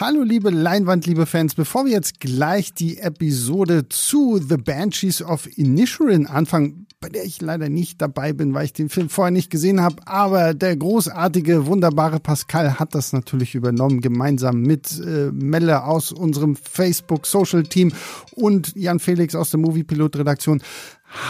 Hallo liebe Leinwand, liebe Fans, bevor wir jetzt gleich die Episode zu The Banshees of Inisherin anfangen, bei der ich leider nicht dabei bin, weil ich den Film vorher nicht gesehen habe, aber der großartige, wunderbare Pascal hat das natürlich übernommen, gemeinsam mit äh, Melle aus unserem Facebook-Social-Team und Jan Felix aus der Movie-Pilot-Redaktion,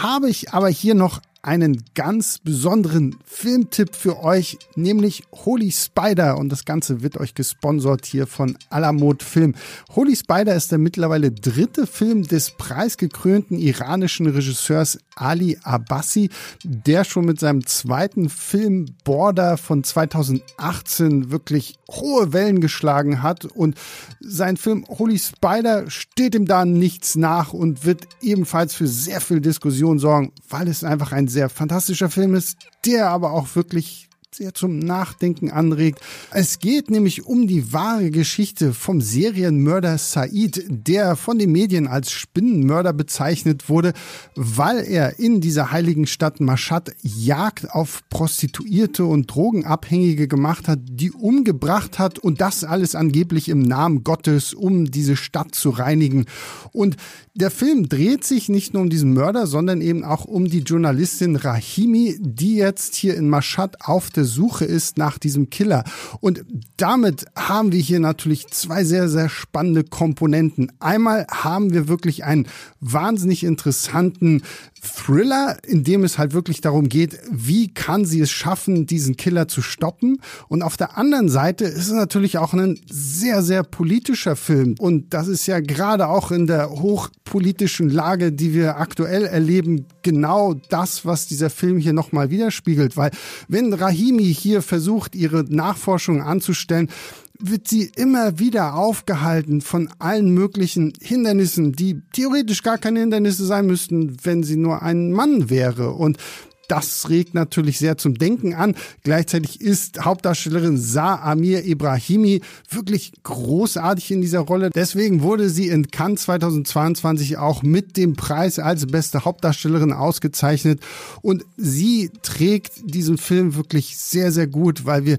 habe ich aber hier noch einen ganz besonderen Filmtipp für euch, nämlich Holy Spider. Und das Ganze wird euch gesponsert hier von Alamod Film. Holy Spider ist der mittlerweile dritte Film des preisgekrönten iranischen Regisseurs Ali Abbasi, der schon mit seinem zweiten Film Border von 2018 wirklich hohe Wellen geschlagen hat. Und sein Film Holy Spider steht ihm da nichts nach und wird ebenfalls für sehr viel Diskussion sorgen, weil es einfach ein sehr fantastischer Film ist, der aber auch wirklich sehr zum Nachdenken anregt. Es geht nämlich um die wahre Geschichte vom Serienmörder Said, der von den Medien als Spinnenmörder bezeichnet wurde, weil er in dieser heiligen Stadt Mashhad Jagd auf Prostituierte und Drogenabhängige gemacht hat, die umgebracht hat und das alles angeblich im Namen Gottes, um diese Stadt zu reinigen. Und der Film dreht sich nicht nur um diesen Mörder, sondern eben auch um die Journalistin Rahimi, die jetzt hier in Mashhad auf der Suche ist nach diesem Killer. Und damit haben wir hier natürlich zwei sehr, sehr spannende Komponenten. Einmal haben wir wirklich einen wahnsinnig interessanten Thriller, in dem es halt wirklich darum geht, wie kann sie es schaffen, diesen Killer zu stoppen. Und auf der anderen Seite ist es natürlich auch ein sehr, sehr politischer Film. Und das ist ja gerade auch in der hochpolitischen Lage, die wir aktuell erleben, genau das, was dieser Film hier nochmal widerspiegelt. Weil wenn Rahimi hier versucht, ihre Nachforschung anzustellen, wird sie immer wieder aufgehalten von allen möglichen Hindernissen, die theoretisch gar keine Hindernisse sein müssten, wenn sie nur ein Mann wäre. Und das regt natürlich sehr zum Denken an. Gleichzeitig ist Hauptdarstellerin Sa Amir Ibrahimi wirklich großartig in dieser Rolle. Deswegen wurde sie in Cannes 2022 auch mit dem Preis als beste Hauptdarstellerin ausgezeichnet. Und sie trägt diesen Film wirklich sehr, sehr gut, weil wir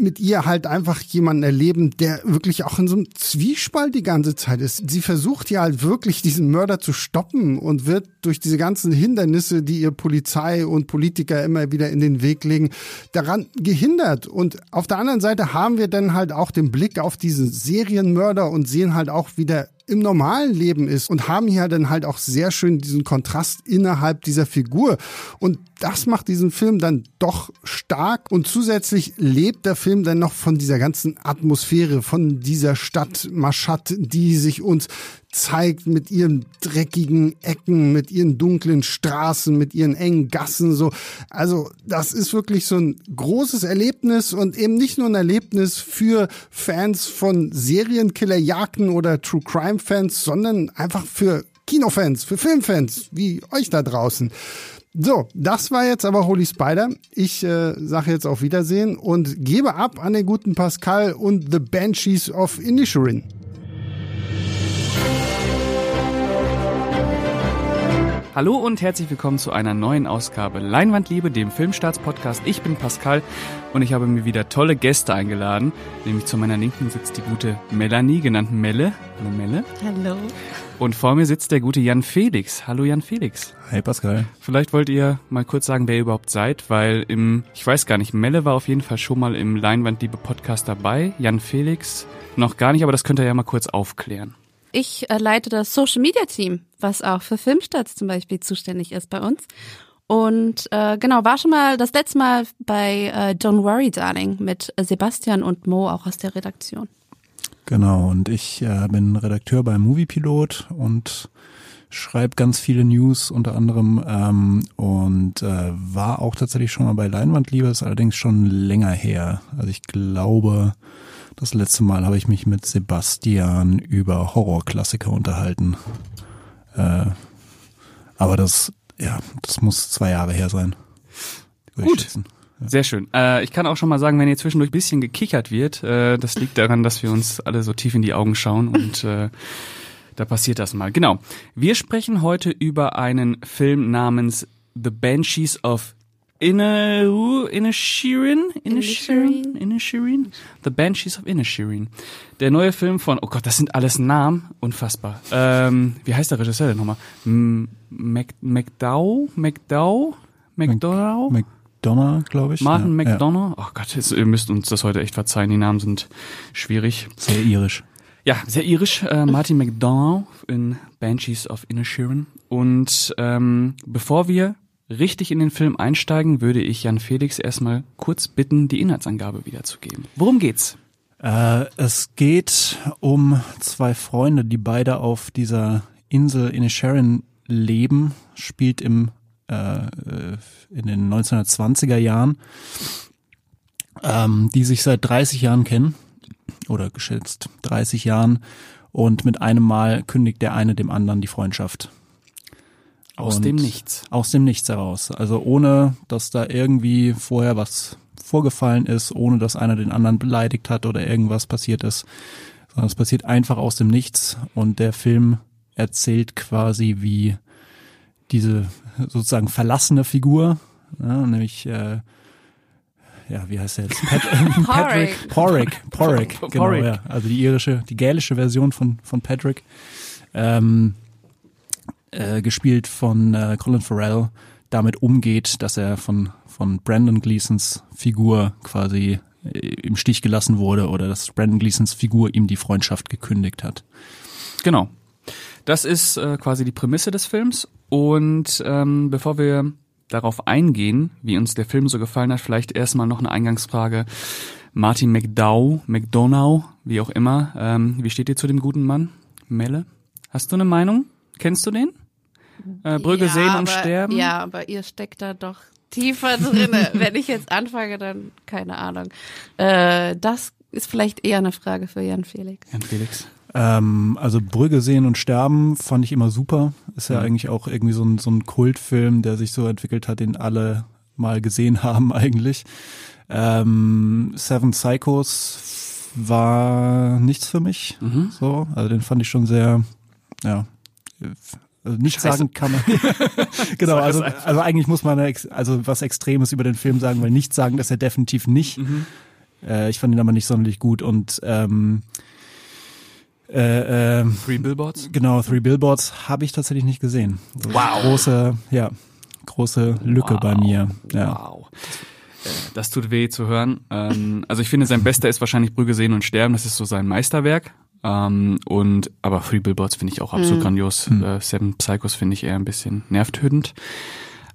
mit ihr halt einfach jemanden erleben, der wirklich auch in so einem Zwiespalt die ganze Zeit ist. Sie versucht ja halt wirklich diesen Mörder zu stoppen und wird durch diese ganzen Hindernisse, die ihr Polizei und Politiker immer wieder in den Weg legen, daran gehindert. Und auf der anderen Seite haben wir dann halt auch den Blick auf diesen Serienmörder und sehen halt auch, wie der im normalen Leben ist und haben hier dann halt auch sehr schön diesen Kontrast innerhalb dieser Figur. Und das macht diesen Film dann doch stark und zusätzlich lebt der Film dann noch von dieser ganzen Atmosphäre, von dieser Stadt Mashhad, die sich uns zeigt mit ihren dreckigen Ecken, mit ihren dunklen Straßen, mit ihren engen Gassen, so. Also, das ist wirklich so ein großes Erlebnis und eben nicht nur ein Erlebnis für Fans von Serienkillerjagden oder True Crime Fans, sondern einfach für Kinofans, für Filmfans, wie euch da draußen. So, das war jetzt aber Holy Spider. Ich äh, sage jetzt auf Wiedersehen und gebe ab an den guten Pascal und The Banshees of Inisherin. Hallo und herzlich willkommen zu einer neuen Ausgabe Leinwandliebe, dem Filmstarts-Podcast. Ich bin Pascal und ich habe mir wieder tolle Gäste eingeladen. Nämlich zu meiner Linken sitzt die gute Melanie, genannt Melle. Hallo Melle. Hallo. Und vor mir sitzt der gute Jan Felix. Hallo Jan Felix. Hi Pascal. Vielleicht wollt ihr mal kurz sagen, wer ihr überhaupt seid, weil im, ich weiß gar nicht, Melle war auf jeden Fall schon mal im Leinwandliebe-Podcast dabei. Jan Felix noch gar nicht, aber das könnt ihr ja mal kurz aufklären. Ich äh, leite das Social Media Team, was auch für Filmstarts zum Beispiel zuständig ist bei uns. Und äh, genau, war schon mal das letzte Mal bei äh, Don't Worry Darling mit Sebastian und Mo auch aus der Redaktion. Genau, und ich äh, bin Redakteur bei Moviepilot und schreibe ganz viele News unter anderem ähm, und äh, war auch tatsächlich schon mal bei Leinwandliebe, ist allerdings schon länger her. Also ich glaube, das letzte Mal habe ich mich mit Sebastian über Horrorklassiker unterhalten. Äh, aber das, ja, das muss zwei Jahre her sein. Gut. Ja. Sehr schön. Äh, ich kann auch schon mal sagen, wenn hier zwischendurch ein bisschen gekichert wird, äh, das liegt daran, dass wir uns alle so tief in die Augen schauen und äh, da passiert das mal. Genau. Wir sprechen heute über einen Film namens The Banshees of Inner, Inisherin, Inisherin. Inisherin, The Banshees of Inisherin. Der neue Film von, oh Gott, das sind alles Namen, unfassbar. Ähm, wie heißt der Regisseur denn nochmal? McDowell, McDowell, McDowell, McDonough, glaube ich. Martin ja, McDonough. Oh Gott, jetzt, ihr müsst uns das heute echt verzeihen, die Namen sind schwierig. Ja, sehr irisch. Ja, sehr irisch. Äh, Martin McDonough in Banshees of Inisherin. Und ähm, bevor wir richtig in den Film einsteigen, würde ich Jan Felix erstmal kurz bitten, die Inhaltsangabe wiederzugeben. Worum geht's? Äh, es geht um zwei Freunde, die beide auf dieser Insel Inisherin leben, spielt im äh, in den 1920er Jahren, ähm, die sich seit 30 Jahren kennen oder geschätzt 30 Jahren und mit einem Mal kündigt der eine dem anderen die Freundschaft. Aus Und dem Nichts. Aus dem Nichts heraus. Also ohne, dass da irgendwie vorher was vorgefallen ist, ohne dass einer den anderen beleidigt hat oder irgendwas passiert ist, sondern es passiert einfach aus dem Nichts und der Film erzählt quasi, wie diese sozusagen verlassene Figur, ja, nämlich äh, ja, wie heißt der jetzt? Pat Patrick Porrick, Porrick, genau, Porrick. ja, also die irische, die gälische Version von von Patrick, ähm, äh, gespielt von äh, Colin Farrell, damit umgeht, dass er von von Brandon Gleasons Figur quasi äh, im Stich gelassen wurde oder dass Brandon Gleasons Figur ihm die Freundschaft gekündigt hat. Genau. Das ist äh, quasi die Prämisse des Films. Und ähm, bevor wir darauf eingehen, wie uns der Film so gefallen hat, vielleicht erstmal noch eine Eingangsfrage. Martin McDowell, McDonough, wie auch immer. Ähm, wie steht ihr zu dem guten Mann? Melle? Hast du eine Meinung? Kennst du den? Äh, Brügge ja, sehen aber, und sterben? Ja, aber ihr steckt da doch tiefer drinne. Wenn ich jetzt anfange, dann keine Ahnung. Äh, das ist vielleicht eher eine Frage für Jan Felix. Jan Felix. Ähm, also Brügge sehen und sterben fand ich immer super. Ist ja Mhm. eigentlich auch irgendwie so ein, so ein Kultfilm, der sich so entwickelt hat, den alle mal gesehen haben eigentlich. Ähm, Seven Psychos war nichts für mich. Mhm. So, also den fand ich schon sehr, ja. Also nicht Scheiße. sagen kann man. genau, also, also eigentlich muss man also was Extremes über den Film sagen, weil nicht sagen, dass er definitiv nicht. Mhm. Äh, ich fand ihn aber nicht sonderlich gut und ähm, äh, ähm, Three Billboards? Genau, Three Billboards habe ich tatsächlich nicht gesehen. So Große, ja, große Lücke bei mir. Ja. Wow. Äh, Das tut weh zu hören. Ähm, also ich finde, sein bester ist wahrscheinlich Brügge sehen und sterben. Das ist so sein Meisterwerk. Ähm, und aber Three Billboards finde ich auch absolut grandios. Äh, Seven Psychos finde ich eher ein bisschen nervtötend.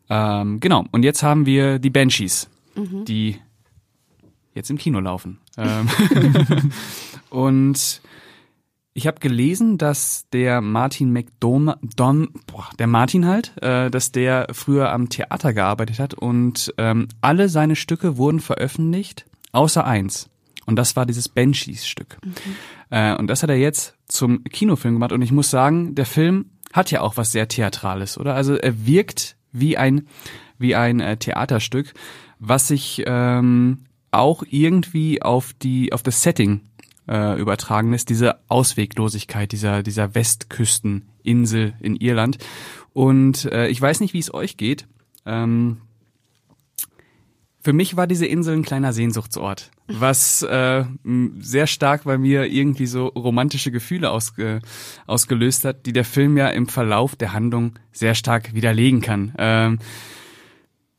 Ähm, genau. Und jetzt haben wir die Banshees, die jetzt im Kino laufen. Ähm, und ich habe gelesen, dass der Martin McDonough, Don, boah, der Martin halt, äh, dass der früher am Theater gearbeitet hat und ähm, alle seine Stücke wurden veröffentlicht, außer eins. Und das war dieses Banshees-Stück. Äh, und das hat er jetzt zum Kinofilm gemacht. Und ich muss sagen, der Film hat ja auch was sehr Theatrales, oder? Also er wirkt wie ein, wie ein äh, Theaterstück, was sich ähm, auch irgendwie auf die, auf das Setting äh, übertragen lässt, diese Ausweglosigkeit dieser, dieser Westküsteninsel in Irland. Und äh, ich weiß nicht, wie es euch geht. Ähm, für mich war diese Insel ein kleiner Sehnsuchtsort, was äh, sehr stark bei mir irgendwie so romantische Gefühle ausge, ausgelöst hat, die der Film ja im Verlauf der Handlung sehr stark widerlegen kann. Ähm,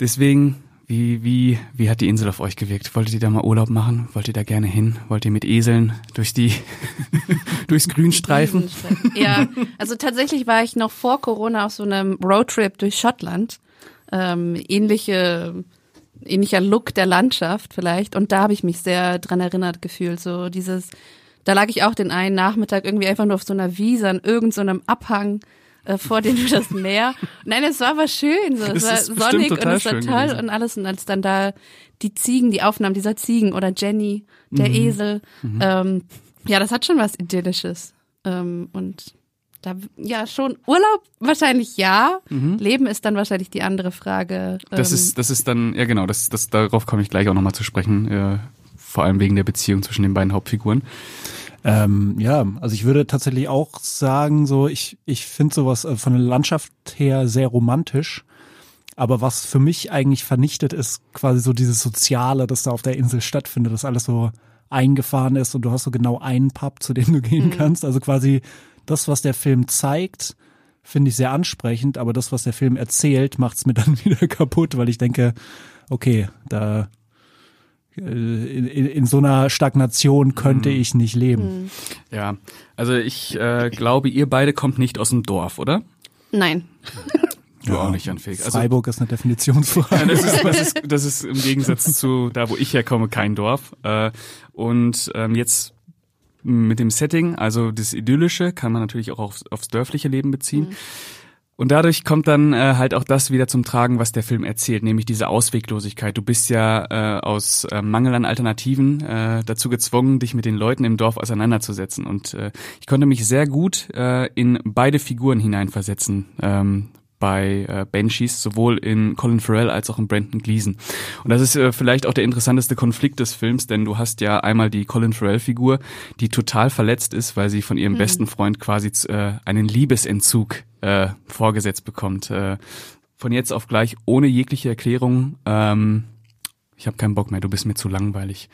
deswegen, wie, wie, wie hat die Insel auf euch gewirkt? Wolltet ihr da mal Urlaub machen? Wollt ihr da gerne hin? Wollt ihr mit Eseln durch die, durchs Grün streifen? Ja, also tatsächlich war ich noch vor Corona auf so einem Roadtrip durch Schottland. Ähm, ähnliche, ähnlicher Look der Landschaft vielleicht. Und da habe ich mich sehr dran erinnert gefühlt. So dieses, da lag ich auch den einen Nachmittag irgendwie einfach nur auf so einer Wiese an irgendeinem Abhang äh, vor dem das Meer. Nein, es war aber schön. So. Es Es war sonnig und es war toll gewesen. und alles. Und als dann da die Ziegen, die Aufnahmen dieser Ziegen oder Jenny, Mhm. der Esel, ähm, ja, das hat schon was Idyllisches. Ähm, und da, ja, schon Urlaub wahrscheinlich ja. Leben ist dann wahrscheinlich die andere Frage. Mhm. Das Ähm, ist, das ist dann, ja genau, das, das, darauf komme ich gleich auch nochmal zu sprechen, äh, vor allem wegen der Beziehung zwischen den beiden Hauptfiguren. Ähm, ja, also ich würde tatsächlich auch sagen, so ich ich finde sowas äh, von der Landschaft her sehr romantisch, Aber was für mich eigentlich vernichtet ist, quasi so dieses Soziale, das da auf der Insel stattfindet, das alles so eingefahren ist und du hast so genau einen Pub, zu dem du gehen mhm. kannst. Also quasi das, was der Film zeigt, finde ich sehr ansprechend, aber das, was der Film erzählt, macht's mir dann wieder kaputt, weil ich denke, okay, da in, in, in so einer Stagnation könnte mhm. ich nicht leben. Mhm. Ja, also ich äh, glaube, ihr beide kommt nicht aus dem Dorf, oder? Nein. Du ja, auch nicht, Feg. Also, Freiburg ist eine Definitionsfrage. Ja, das, ist, das, ist, das ist im Gegensatz zu da, wo ich herkomme, kein Dorf. Äh, und ähm, jetzt mit dem Setting, also das Idyllische, kann man natürlich auch aufs, aufs dörfliche Leben beziehen. Mhm. Und dadurch kommt dann äh, halt auch das wieder zum Tragen, was der Film erzählt, nämlich diese Ausweglosigkeit. Du bist ja äh, aus äh, Mangel an Alternativen äh, dazu gezwungen, dich mit den Leuten im Dorf auseinanderzusetzen. Und äh, ich konnte mich sehr gut äh, in beide Figuren hineinversetzen. Ähm, bei äh, Banshees, sowohl in Colin Farrell als auch in Brandon Gleason. Und das ist äh, vielleicht auch der interessanteste Konflikt des Films, denn du hast ja einmal die Colin Farrell-Figur, die total verletzt ist, weil sie von ihrem mhm. besten Freund quasi äh, einen Liebesentzug äh, vorgesetzt bekommt. Äh, von jetzt auf gleich, ohne jegliche Erklärung, ähm, ich habe keinen Bock mehr, du bist mir zu langweilig.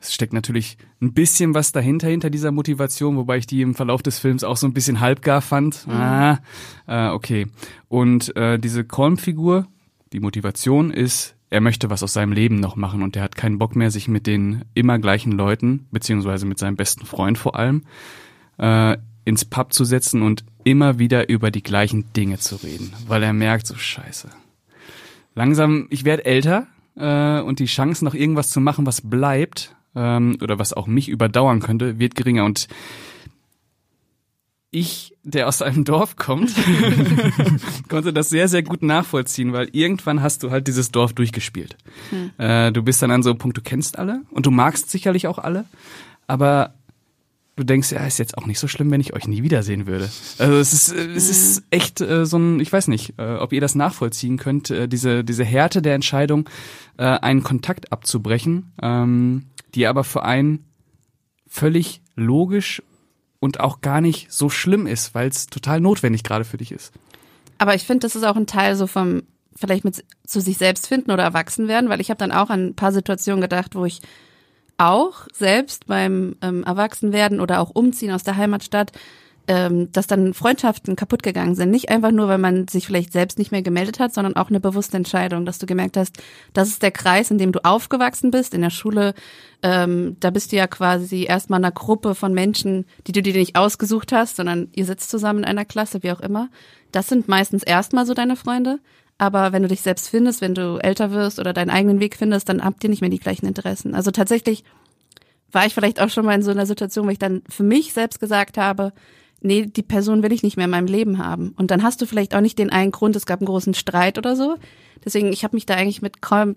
Es steckt natürlich ein bisschen was dahinter, hinter dieser Motivation, wobei ich die im Verlauf des Films auch so ein bisschen halbgar fand. Mhm. Ah, äh, okay. Und äh, diese Colm-Figur, die Motivation ist, er möchte was aus seinem Leben noch machen und er hat keinen Bock mehr, sich mit den immer gleichen Leuten, beziehungsweise mit seinem besten Freund vor allem, äh, ins Pub zu setzen und immer wieder über die gleichen Dinge zu reden, weil er merkt, so scheiße. Langsam, ich werde älter äh, und die Chance, noch irgendwas zu machen, was bleibt, ähm, oder was auch mich überdauern könnte, wird geringer. Und ich, der aus einem Dorf kommt, konnte das sehr, sehr gut nachvollziehen, weil irgendwann hast du halt dieses Dorf durchgespielt. Hm. Äh, du bist dann an so einem Punkt, du kennst alle und du magst sicherlich auch alle, aber du denkst, ja, ist jetzt auch nicht so schlimm, wenn ich euch nie wiedersehen würde. Also es ist, äh, es ist hm. echt äh, so ein, ich weiß nicht, äh, ob ihr das nachvollziehen könnt, äh, diese, diese Härte der Entscheidung, äh, einen Kontakt abzubrechen. Ähm, die aber für einen völlig logisch und auch gar nicht so schlimm ist, weil es total notwendig gerade für dich ist. Aber ich finde, das ist auch ein Teil so vom vielleicht mit zu sich selbst finden oder erwachsen werden, weil ich habe dann auch an ein paar Situationen gedacht, wo ich auch selbst beim ähm, Erwachsenwerden oder auch Umziehen aus der Heimatstadt ähm, dass dann Freundschaften kaputt gegangen sind. Nicht einfach nur, weil man sich vielleicht selbst nicht mehr gemeldet hat, sondern auch eine bewusste Entscheidung, dass du gemerkt hast, das ist der Kreis, in dem du aufgewachsen bist. In der Schule, ähm, da bist du ja quasi erstmal einer Gruppe von Menschen, die du dir nicht ausgesucht hast, sondern ihr sitzt zusammen in einer Klasse, wie auch immer. Das sind meistens erstmal so deine Freunde. Aber wenn du dich selbst findest, wenn du älter wirst oder deinen eigenen Weg findest, dann habt ihr nicht mehr die gleichen Interessen. Also tatsächlich war ich vielleicht auch schon mal in so einer Situation, wo ich dann für mich selbst gesagt habe, nee, die Person will ich nicht mehr in meinem Leben haben. Und dann hast du vielleicht auch nicht den einen Grund, es gab einen großen Streit oder so. Deswegen, ich habe mich da eigentlich mit kaum,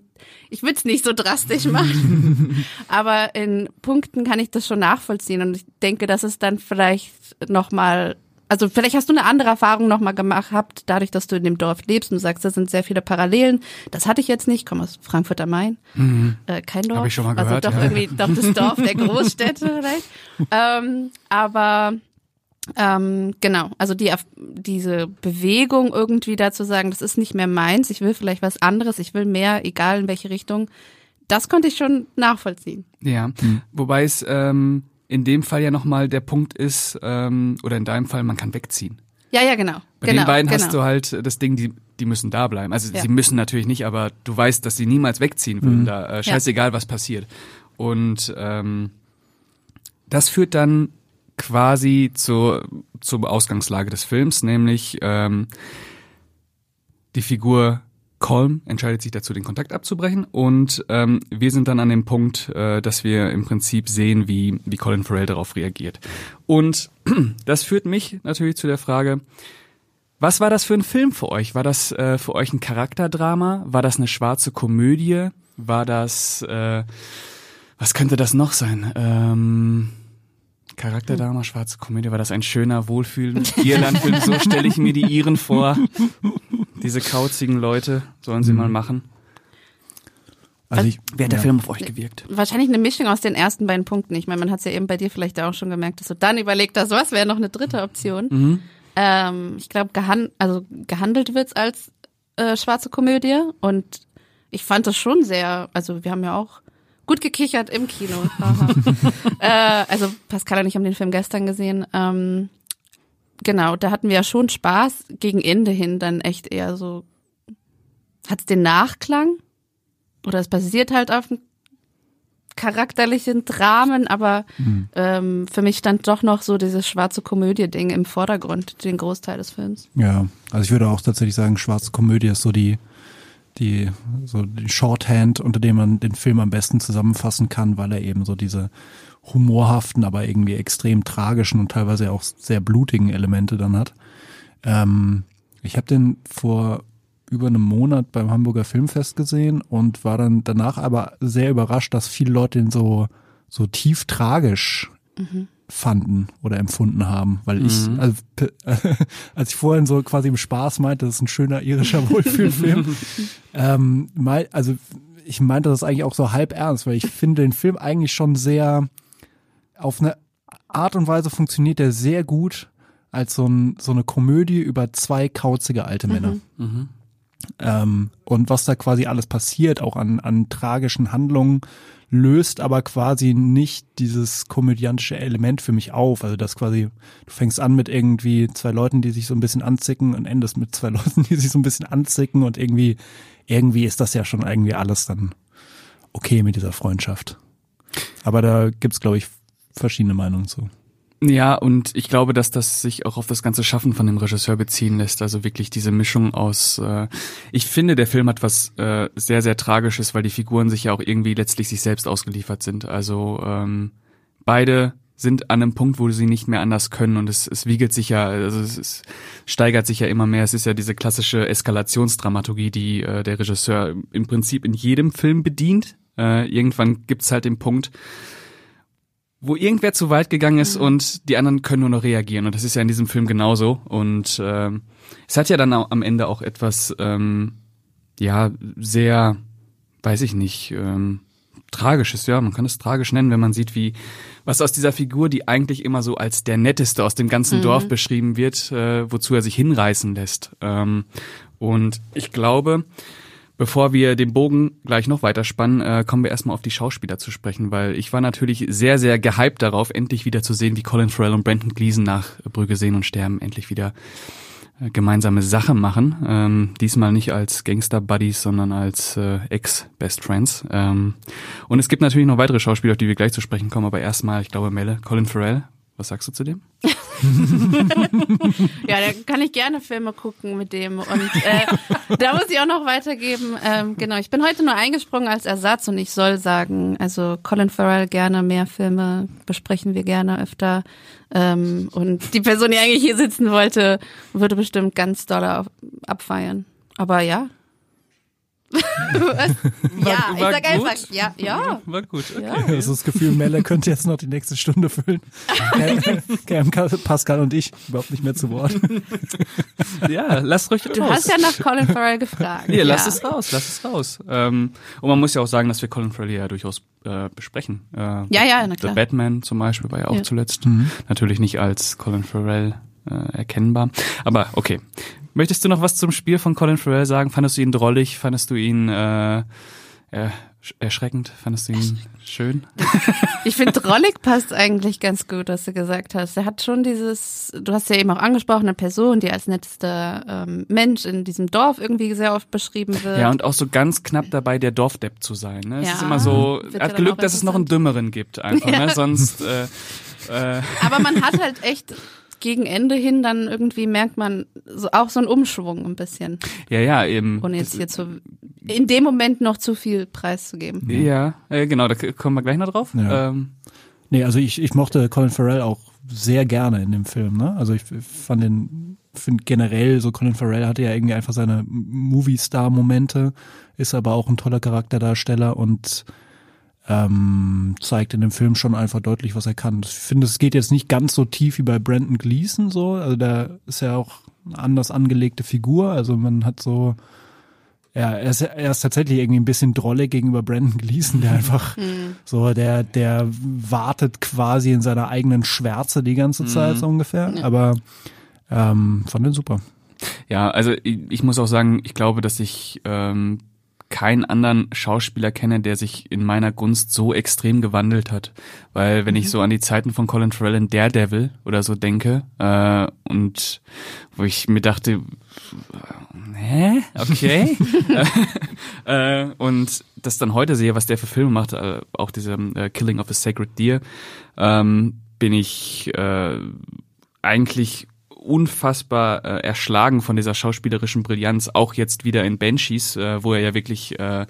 ich will es nicht so drastisch machen, aber in Punkten kann ich das schon nachvollziehen. Und ich denke, dass es dann vielleicht nochmal, also vielleicht hast du eine andere Erfahrung nochmal gemacht, habt, dadurch, dass du in dem Dorf lebst und sagst, da sind sehr viele Parallelen. Das hatte ich jetzt nicht, ich komme aus Frankfurt am Main. Mhm. Äh, kein Dorf. Hab ich schon mal also gehört, also doch ja. irgendwie doch das Dorf der Großstädte vielleicht. ähm, aber ähm, genau, also die, diese Bewegung irgendwie dazu sagen, das ist nicht mehr meins, ich will vielleicht was anderes, ich will mehr, egal in welche Richtung, das konnte ich schon nachvollziehen. Ja, mhm. wobei es ähm, in dem Fall ja nochmal der Punkt ist, ähm, oder in deinem Fall, man kann wegziehen. Ja, ja, genau. Bei genau, den beiden genau. hast du halt das Ding, die, die müssen da bleiben. Also Ja. sie müssen natürlich nicht, aber du weißt, dass sie niemals wegziehen würden, Mhm. da äh, scheißegal, was passiert. Und ähm, das führt dann quasi zur, zur Ausgangslage des Films, nämlich ähm, die Figur Colm entscheidet sich dazu, den Kontakt abzubrechen und ähm, wir sind dann an dem Punkt, äh, dass wir im Prinzip sehen, wie, wie Colin Farrell darauf reagiert. Und das führt mich natürlich zu der Frage, was war das für ein Film für euch? War das äh, für euch ein Charakterdrama? War das eine schwarze Komödie? War das, äh, was könnte das noch sein? Ähm, Charakterdrama, schwarze Komödie, war das ein schöner, wohlfühlender Irlandfilm? So stelle ich mir die Iren vor. Diese kauzigen Leute sollen sie mal machen. Also ich, Wie hat der ja. Film auf euch gewirkt? Wahrscheinlich eine Mischung aus den ersten beiden Punkten. Ich meine, man hat es ja eben bei dir vielleicht auch schon gemerkt, dass du dann überlegt hast, was wäre noch eine dritte Option. Mhm. Ähm, ich glaube, gehan also gehandelt wird's als äh, schwarze Komödie und ich fand das schon sehr, also wir haben ja auch gut gekichert im Kino. äh, also Pascal und ich haben den Film gestern gesehen. Ähm, genau, da hatten wir ja schon Spaß. Gegen Ende hin dann echt eher so, hat es den Nachklang? Oder es basiert halt auf charakterlichen Dramen, aber mhm. ähm, für mich stand doch noch so dieses schwarze Komödie-Ding im Vordergrund, den Großteil des Films. Ja, also ich würde auch tatsächlich sagen, schwarze Komödie ist so die die so die Shorthand, unter dem man den Film am besten zusammenfassen kann, weil er eben so diese humorhaften, aber irgendwie extrem tragischen und teilweise auch sehr blutigen Elemente dann hat. Ähm, ich habe den vor über einem Monat beim Hamburger Filmfest gesehen und war dann danach aber sehr überrascht, dass viele Leute den so so tief tragisch mhm fanden oder empfunden haben, weil mhm. ich, also, als ich vorhin so quasi im Spaß meinte, das ist ein schöner irischer Wohlfühlfilm, ähm, mein, also ich meinte das eigentlich auch so halb ernst, weil ich finde den Film eigentlich schon sehr auf eine Art und Weise funktioniert der sehr gut als so, ein, so eine Komödie über zwei kauzige alte Männer. Mhm. Mhm. Ähm, und was da quasi alles passiert, auch an, an tragischen Handlungen, löst aber quasi nicht dieses komödiantische Element für mich auf. Also das quasi, du fängst an mit irgendwie zwei Leuten, die sich so ein bisschen anzicken und endest mit zwei Leuten, die sich so ein bisschen anzicken und irgendwie, irgendwie ist das ja schon irgendwie alles dann okay mit dieser Freundschaft. Aber da gibt's, glaube ich, verschiedene Meinungen zu. Ja, und ich glaube, dass das sich auch auf das ganze Schaffen von dem Regisseur beziehen lässt. Also wirklich diese Mischung aus. Äh, ich finde, der Film hat was äh, sehr, sehr Tragisches, weil die Figuren sich ja auch irgendwie letztlich sich selbst ausgeliefert sind. Also ähm, beide sind an einem Punkt, wo sie nicht mehr anders können und es, es wiegelt sich ja, also es, es steigert sich ja immer mehr. Es ist ja diese klassische Eskalationsdramaturgie, die äh, der Regisseur im Prinzip in jedem Film bedient. Äh, irgendwann gibt's halt den Punkt, wo irgendwer zu weit gegangen ist und die anderen können nur noch reagieren. Und das ist ja in diesem Film genauso. Und ähm, es hat ja dann am Ende auch etwas, ähm, ja, sehr, weiß ich nicht, ähm, tragisches, ja, man kann es tragisch nennen, wenn man sieht, wie was aus dieser Figur, die eigentlich immer so als der netteste aus dem ganzen mhm. Dorf beschrieben wird, äh, wozu er sich hinreißen lässt. Ähm, und ich glaube, Bevor wir den Bogen gleich noch weiterspannen, äh, kommen wir erstmal auf die Schauspieler zu sprechen, weil ich war natürlich sehr, sehr gehypt darauf, endlich wieder zu sehen, wie Colin Farrell und Brandon Gleason nach Brügge sehen und sterben endlich wieder äh, gemeinsame Sache machen. Ähm, diesmal nicht als Gangster-Buddies, sondern als äh, Ex-Best Friends. Ähm, und es gibt natürlich noch weitere Schauspieler, auf die wir gleich zu sprechen kommen, aber erstmal, ich glaube, Melle, Colin Farrell, was sagst du zu dem? ja, da kann ich gerne Filme gucken mit dem. Und äh, da muss ich auch noch weitergeben. Ähm, genau, ich bin heute nur eingesprungen als Ersatz und ich soll sagen, also Colin Farrell gerne mehr Filme besprechen wir gerne öfter. Ähm, und die Person, die eigentlich hier sitzen wollte, würde bestimmt ganz doll abfeiern. Aber ja, ja, ich sag einfach, ja, ja. War gut, okay. Ja. Also das Gefühl, Melle könnte jetzt noch die nächste Stunde füllen. Pascal und ich überhaupt nicht mehr zu Wort. ja, lass ruhig Du raus. hast ja nach Colin Farrell gefragt. Ja, lass es raus, lass es raus. Ähm, und man muss ja auch sagen, dass wir Colin Farrell ja durchaus äh, besprechen. Äh, ja, ja, na klar. The Batman zum Beispiel war ja auch ja. zuletzt. Mhm. Natürlich nicht als Colin Farrell äh, erkennbar. Aber okay. Möchtest du noch was zum Spiel von Colin Farrell sagen? Fandest du ihn drollig? Fandest du ihn äh, äh, erschreckend? Fandest du ihn schön? Ich finde, drollig passt eigentlich ganz gut, was du gesagt hast. Er hat schon dieses, du hast ja eben auch angesprochen, eine Person, die als nettester ähm, Mensch in diesem Dorf irgendwie sehr oft beschrieben wird. Ja, und auch so ganz knapp dabei, der Dorfdepp zu sein. Ne? Es ja. ist immer so, er hat Glück, dass es noch einen Dümmeren gibt einfach, ne? sonst... Äh, äh. Aber man hat halt echt gegen Ende hin dann irgendwie merkt man so, auch so einen Umschwung ein bisschen. Ja, ja, eben. Ohne jetzt hier zu, in dem Moment noch zu viel preiszugeben. Ja, äh, genau, da kommen wir gleich noch drauf. Ja. Ähm. Nee, also ich, ich mochte Colin Farrell auch sehr gerne in dem Film, ne? Also ich fand den, finde generell so Colin Farrell hatte ja irgendwie einfach seine Movie-Star-Momente, ist aber auch ein toller Charakterdarsteller und ähm, zeigt in dem Film schon einfach deutlich, was er kann. Ich finde, es geht jetzt nicht ganz so tief wie bei Brandon Gleason so. Also der ist ja auch eine anders angelegte Figur. Also man hat so, ja, er ist, er ist tatsächlich irgendwie ein bisschen drollig gegenüber Brandon Gleason, der einfach mhm. so, der, der wartet quasi in seiner eigenen Schwärze die ganze Zeit mhm. so ungefähr. Ja. Aber ähm, fand den super. Ja, also ich, ich muss auch sagen, ich glaube, dass ich ähm, keinen anderen Schauspieler kenne, der sich in meiner Gunst so extrem gewandelt hat. Weil wenn ich so an die Zeiten von Colin Farrell in Daredevil oder so denke äh, und wo ich mir dachte, hä, okay, äh, und das dann heute sehe, was der für Filme macht, äh, auch diese äh, Killing of a Sacred Deer, ähm, bin ich äh, eigentlich unfassbar äh, erschlagen von dieser schauspielerischen Brillanz, auch jetzt wieder in Banshees, äh, wo er ja wirklich äh,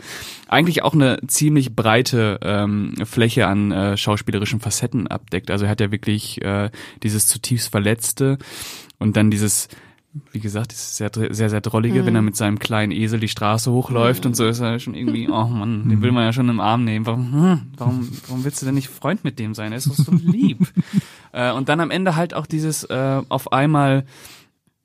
eigentlich auch eine ziemlich breite ähm, Fläche an äh, schauspielerischen Facetten abdeckt. Also er hat ja wirklich äh, dieses zutiefst Verletzte und dann dieses wie gesagt, ist sehr, sehr, sehr drollige, mhm. wenn er mit seinem kleinen Esel die Straße hochläuft mhm. und so ist er schon irgendwie, oh man, den will man ja schon im Arm nehmen. Warum, hm, warum, warum willst du denn nicht Freund mit dem sein? Er ist doch so lieb. äh, und dann am Ende halt auch dieses äh, auf einmal,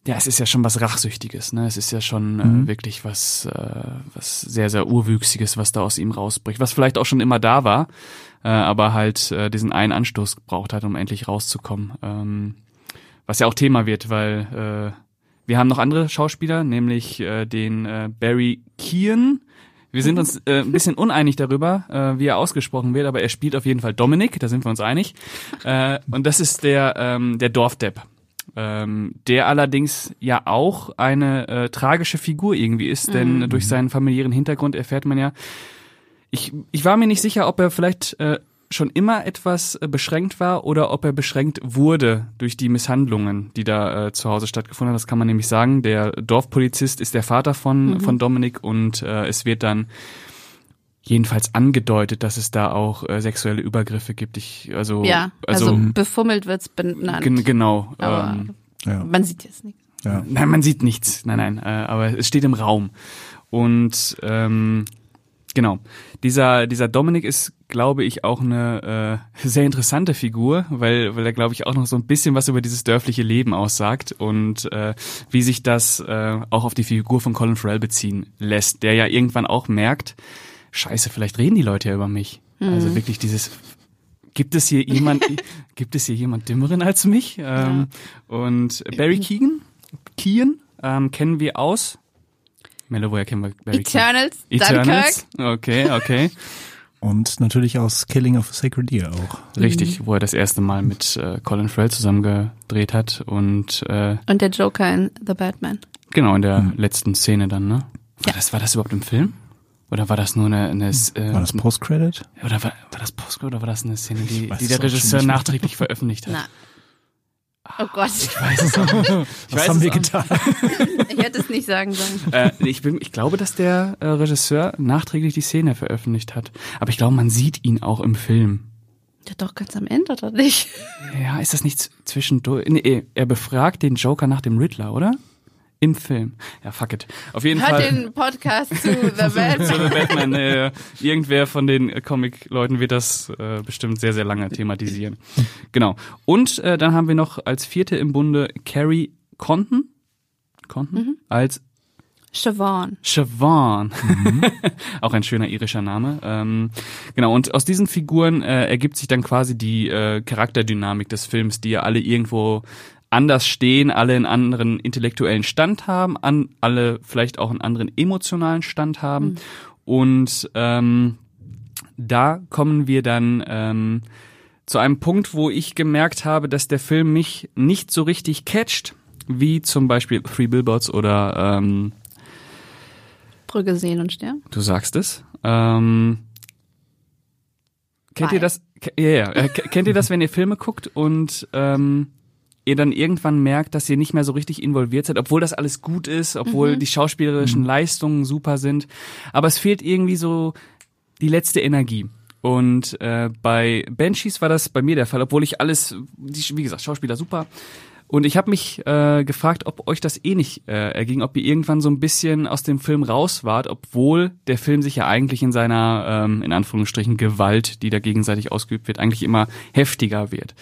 ja, es ist ja schon was Rachsüchtiges, ne? Es ist ja schon äh, mhm. wirklich was, äh, was sehr, sehr Urwüchsiges, was da aus ihm rausbricht, was vielleicht auch schon immer da war, äh, aber halt äh, diesen einen Anstoß gebraucht hat, um endlich rauszukommen. Ähm, was ja auch Thema wird, weil äh, wir haben noch andere Schauspieler, nämlich äh, den äh, Barry Kean. Wir sind uns äh, ein bisschen uneinig darüber, äh, wie er ausgesprochen wird, aber er spielt auf jeden Fall Dominik, da sind wir uns einig. Äh, und das ist der, ähm, der Dorfdepp. Ähm, der allerdings ja auch eine äh, tragische Figur irgendwie ist, denn mhm. durch seinen familiären Hintergrund erfährt man ja, ich, ich war mir nicht sicher, ob er vielleicht äh, schon immer etwas äh, beschränkt war oder ob er beschränkt wurde durch die Misshandlungen, die da äh, zu Hause stattgefunden haben. Das kann man nämlich sagen. Der Dorfpolizist ist der Vater von, mhm. von Dominik und äh, es wird dann jedenfalls angedeutet, dass es da auch äh, sexuelle Übergriffe gibt. Ich, also, ja, also, also befummelt wird's benannt. Genau. Aber ähm, ja. man sieht jetzt nichts. Ja. Nein, man sieht nichts. Nein, nein. Äh, aber es steht im Raum. Und ähm, Genau. Dieser, dieser Dominik ist, glaube ich, auch eine äh, sehr interessante Figur, weil, weil er, glaube ich, auch noch so ein bisschen was über dieses dörfliche Leben aussagt und äh, wie sich das äh, auch auf die Figur von Colin Farrell beziehen lässt, der ja irgendwann auch merkt, scheiße, vielleicht reden die Leute ja über mich. Mhm. Also wirklich dieses, gibt es hier jemand, gibt es hier jemand Dümmeren als mich? Ähm, ja. Und Barry Keegan, Keegan ähm, kennen wir aus Melo, woher kennen wir Barry Eternals, Eternals. Okay, okay. Und natürlich aus Killing of a Sacred Deer auch. Richtig, mhm. wo er das erste Mal mit äh, Colin Farrell zusammen gedreht hat und äh, und der Joker in The Batman. Genau in der mhm. letzten Szene dann, ne? War ja. das war das überhaupt im Film? Oder war das nur eine, eine äh, War das Post-Credit? Oder war, war das Post-Credit oder war das eine Szene, die, die der Regisseur nachträglich veröffentlicht hat? Na. Oh Gott. Ich weiß es auch. Ich Was haben wir getan? ich hätte es nicht sagen sollen. Äh, ich, bin, ich glaube, dass der äh, Regisseur nachträglich die Szene veröffentlicht hat. Aber ich glaube, man sieht ihn auch im Film. Ja, doch ganz am Ende, oder nicht? Ja, ist das nicht zwischendurch? Nee, er befragt den Joker nach dem Riddler, oder? Im Film. Ja, fuck it. Auf jeden Hört Fall. den Podcast zu The Batman. zu The Batman. Äh, irgendwer von den Comic-Leuten wird das äh, bestimmt sehr, sehr lange thematisieren. Genau. Und äh, dann haben wir noch als vierte im Bunde Carrie Conton. Conton? Mhm. Als Siobhan. Siobhan. Mhm. Auch ein schöner irischer Name. Ähm, genau, und aus diesen Figuren äh, ergibt sich dann quasi die äh, Charakterdynamik des Films, die ja alle irgendwo anders stehen, alle einen anderen intellektuellen Stand haben, an, alle vielleicht auch einen anderen emotionalen Stand haben. Mhm. Und ähm, da kommen wir dann ähm, zu einem Punkt, wo ich gemerkt habe, dass der Film mich nicht so richtig catcht, wie zum Beispiel Three Billboards oder ähm, Brügge sehen und sterben. Du sagst es. Ähm, kennt Bye. ihr das? Ja, ja. Äh, kennt ihr das, wenn ihr Filme guckt und ähm, ihr dann irgendwann merkt, dass ihr nicht mehr so richtig involviert seid, obwohl das alles gut ist, obwohl mhm. die schauspielerischen mhm. Leistungen super sind. Aber es fehlt irgendwie so die letzte Energie. Und äh, bei Banshees war das bei mir der Fall, obwohl ich alles, wie gesagt, Schauspieler super, und ich habe mich äh, gefragt, ob euch das eh nicht äh, erging, ob ihr irgendwann so ein bisschen aus dem Film raus wart, obwohl der Film sich ja eigentlich in seiner, ähm, in Anführungsstrichen, Gewalt, die da gegenseitig ausgeübt wird, eigentlich immer heftiger wird.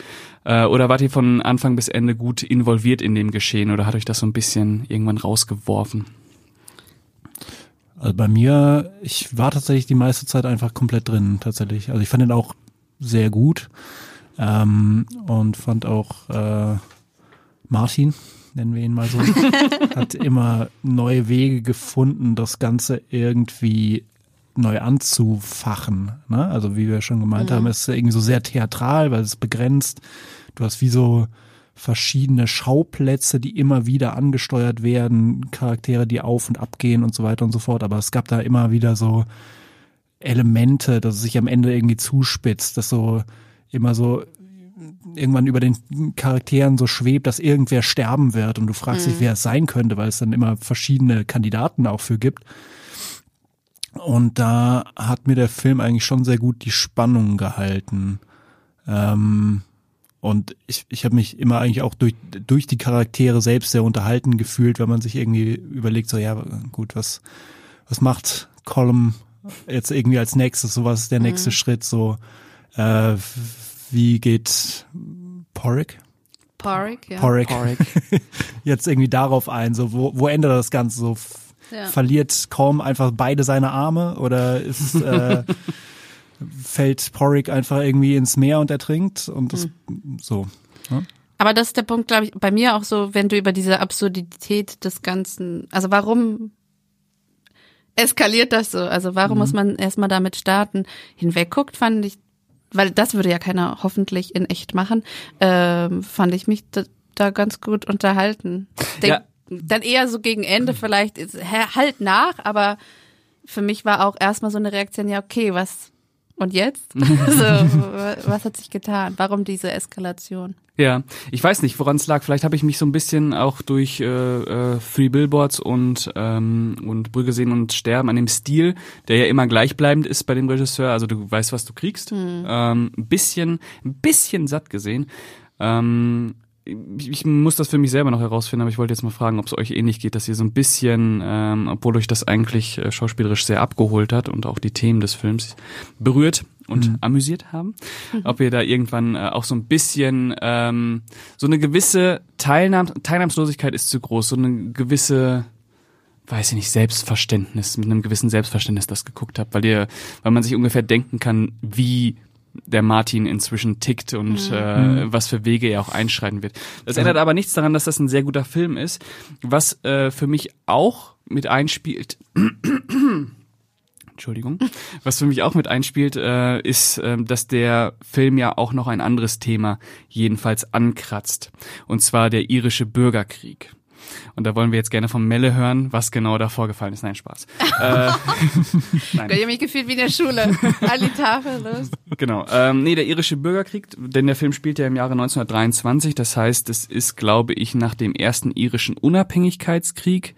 Äh, oder wart ihr von Anfang bis Ende gut involviert in dem Geschehen oder hat euch das so ein bisschen irgendwann rausgeworfen? Also bei mir, ich war tatsächlich die meiste Zeit einfach komplett drin, tatsächlich. Also ich fand den auch sehr gut ähm, und fand auch äh, Martin, nennen wir ihn mal so, hat immer neue Wege gefunden, das Ganze irgendwie neu anzufachen. Ne? Also wie wir schon gemeint mhm. haben, ist irgendwie so sehr theatral, weil es begrenzt. Du hast wie so verschiedene Schauplätze, die immer wieder angesteuert werden, Charaktere, die auf und ab gehen und so weiter und so fort. Aber es gab da immer wieder so Elemente, dass es sich am Ende irgendwie zuspitzt, dass so immer so irgendwann über den Charakteren so schwebt, dass irgendwer sterben wird und du fragst mhm. dich, wer es sein könnte, weil es dann immer verschiedene Kandidaten auch für gibt. Und da hat mir der Film eigentlich schon sehr gut die Spannung gehalten. Ähm, und ich, ich habe mich immer eigentlich auch durch, durch die Charaktere selbst sehr unterhalten gefühlt, wenn man sich irgendwie überlegt, so ja, gut, was, was macht Column jetzt irgendwie als nächstes, so was ist der nächste mhm. Schritt, so äh, wie geht Porrick? Porrick, ja. Porrick. Porrick. jetzt irgendwie darauf ein, so wo, wo endet das Ganze so? Ja. Verliert kaum einfach beide seine Arme oder ist äh, fällt Porrick einfach irgendwie ins Meer und ertrinkt und das mhm. so. Ja? Aber das ist der Punkt, glaube ich, bei mir auch so, wenn du über diese Absurdität des Ganzen, also warum eskaliert das so? Also warum mhm. muss man erstmal damit starten? Hinwegguckt, fand ich, weil das würde ja keiner hoffentlich in echt machen, ähm, fand ich mich da, da ganz gut unterhalten. Denk, ja. Dann eher so gegen Ende vielleicht, halt nach, aber für mich war auch erstmal so eine Reaktion, ja, okay, was, und jetzt? so, was hat sich getan? Warum diese Eskalation? Ja, ich weiß nicht, woran es lag. Vielleicht habe ich mich so ein bisschen auch durch äh, äh, Three Billboards und ähm, und Brügge sehen und sterben an dem Stil, der ja immer gleichbleibend ist bei dem Regisseur. Also du weißt, was du kriegst. Mhm. Ähm, ein bisschen, ein bisschen satt gesehen. Ähm, ich, ich muss das für mich selber noch herausfinden, aber ich wollte jetzt mal fragen, ob es euch ähnlich geht, dass ihr so ein bisschen, ähm, obwohl euch das eigentlich äh, schauspielerisch sehr abgeholt hat und auch die Themen des Films berührt und mhm. amüsiert haben, mhm. ob ihr da irgendwann äh, auch so ein bisschen ähm, so eine gewisse Teilnahms Teilnahmslosigkeit ist zu groß, so eine gewisse weiß ich nicht, Selbstverständnis, mit einem gewissen Selbstverständnis das geguckt habt, weil ihr, weil man sich ungefähr denken kann, wie der Martin inzwischen tickt und mhm. äh, mhm. was für Wege er auch einschreiten wird. Das ändert aber nichts daran, dass das ein sehr guter Film ist. Was äh, für mich auch mit einspielt. Entschuldigung. Was für mich auch mit einspielt, äh, ist, äh, dass der Film ja auch noch ein anderes Thema jedenfalls ankratzt. Und zwar der irische Bürgerkrieg. Und da wollen wir jetzt gerne von Melle hören, was genau da vorgefallen ist. Nein, Spaß. äh, nein. Ich habe mich gefühlt wie in der Schule. An die Tafel, los. Genau. Ähm, nee, der irische Bürgerkrieg, denn der Film spielt ja im Jahre 1923. Das heißt, es ist, glaube ich, nach dem ersten irischen Unabhängigkeitskrieg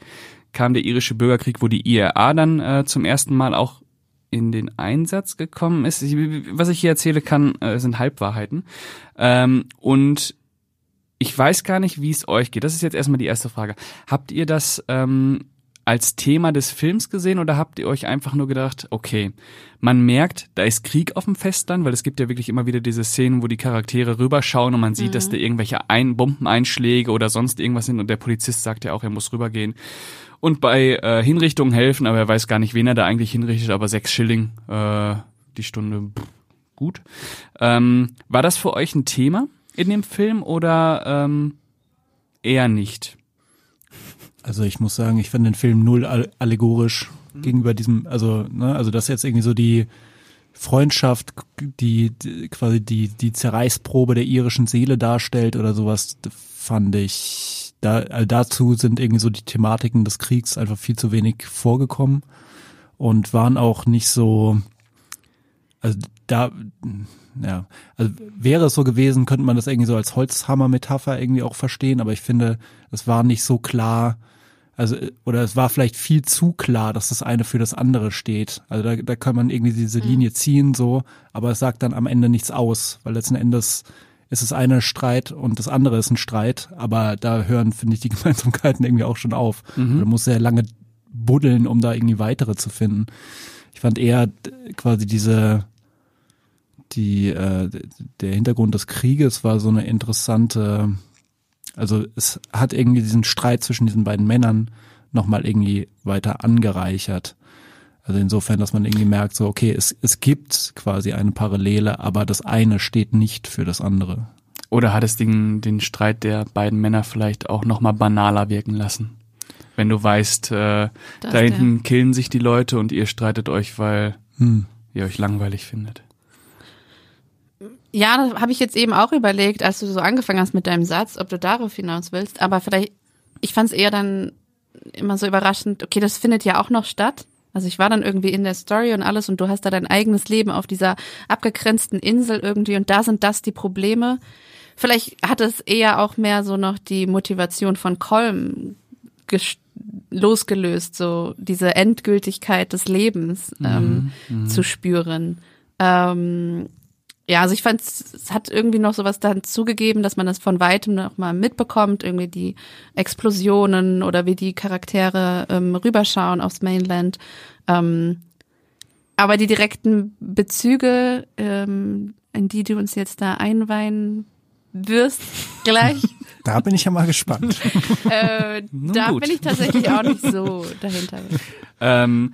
kam der irische Bürgerkrieg, wo die IRA dann äh, zum ersten Mal auch in den Einsatz gekommen ist. Was ich hier erzähle kann, äh, sind Halbwahrheiten. Ähm, und ich weiß gar nicht, wie es euch geht. Das ist jetzt erstmal die erste Frage. Habt ihr das ähm, als Thema des Films gesehen oder habt ihr euch einfach nur gedacht, okay, man merkt, da ist Krieg auf dem Festland, weil es gibt ja wirklich immer wieder diese Szenen, wo die Charaktere rüberschauen und man sieht, mhm. dass da irgendwelche Ein Bombeneinschläge oder sonst irgendwas sind und der Polizist sagt ja auch, er muss rübergehen und bei äh, Hinrichtungen helfen, aber er weiß gar nicht, wen er da eigentlich hinrichtet, aber sechs Schilling äh, die Stunde, pff, gut. Ähm, war das für euch ein Thema? In dem Film oder ähm, eher nicht? Also ich muss sagen, ich fand den Film null allegorisch mhm. gegenüber diesem, also, ne, also das jetzt irgendwie so die Freundschaft, die, die quasi die, die Zerreißprobe der irischen Seele darstellt oder sowas, fand ich, da, also dazu sind irgendwie so die Thematiken des Kriegs einfach viel zu wenig vorgekommen und waren auch nicht so, also da, ja, also wäre es so gewesen, könnte man das irgendwie so als Holzhammer-Metapher irgendwie auch verstehen, aber ich finde, es war nicht so klar, also, oder es war vielleicht viel zu klar, dass das eine für das andere steht. Also da, da kann man irgendwie diese mhm. Linie ziehen, so, aber es sagt dann am Ende nichts aus, weil letzten Endes ist es eine Streit und das andere ist ein Streit, aber da hören, finde ich, die Gemeinsamkeiten irgendwie auch schon auf. Mhm. Man muss sehr lange buddeln, um da irgendwie weitere zu finden. Ich fand eher quasi diese, die, äh, der Hintergrund des Krieges war so eine interessante, also es hat irgendwie diesen Streit zwischen diesen beiden Männern nochmal irgendwie weiter angereichert. Also insofern, dass man irgendwie merkt, so, okay, es, es gibt quasi eine Parallele, aber das eine steht nicht für das andere. Oder hat es den, den Streit der beiden Männer vielleicht auch nochmal banaler wirken lassen? Wenn du weißt, äh, Das da hinten der- killen sich die Leute und ihr streitet euch, weil Hm. ihr euch langweilig findet. Ja, das habe ich jetzt eben auch überlegt, als du so angefangen hast mit deinem Satz, ob du darauf hinaus willst. Aber vielleicht, ich fand es eher dann immer so überraschend, okay, das findet ja auch noch statt. Also ich war dann irgendwie in der Story und alles und du hast da dein eigenes Leben auf dieser abgegrenzten Insel irgendwie und da sind das die Probleme. Vielleicht hat es eher auch mehr so noch die Motivation von Kolm losgelöst, so diese Endgültigkeit des Lebens ähm, zu spüren. Ähm, ja, also ich fand, es hat irgendwie noch sowas dann zugegeben, dass man das von weitem noch mal mitbekommt, irgendwie die Explosionen oder wie die Charaktere ähm, rüberschauen aufs Mainland. Ähm, aber die direkten Bezüge, ähm, in die du uns jetzt da einweihen wirst, gleich, Da bin ich ja mal gespannt. äh, da gut. bin ich tatsächlich auch nicht so dahinter. Ähm,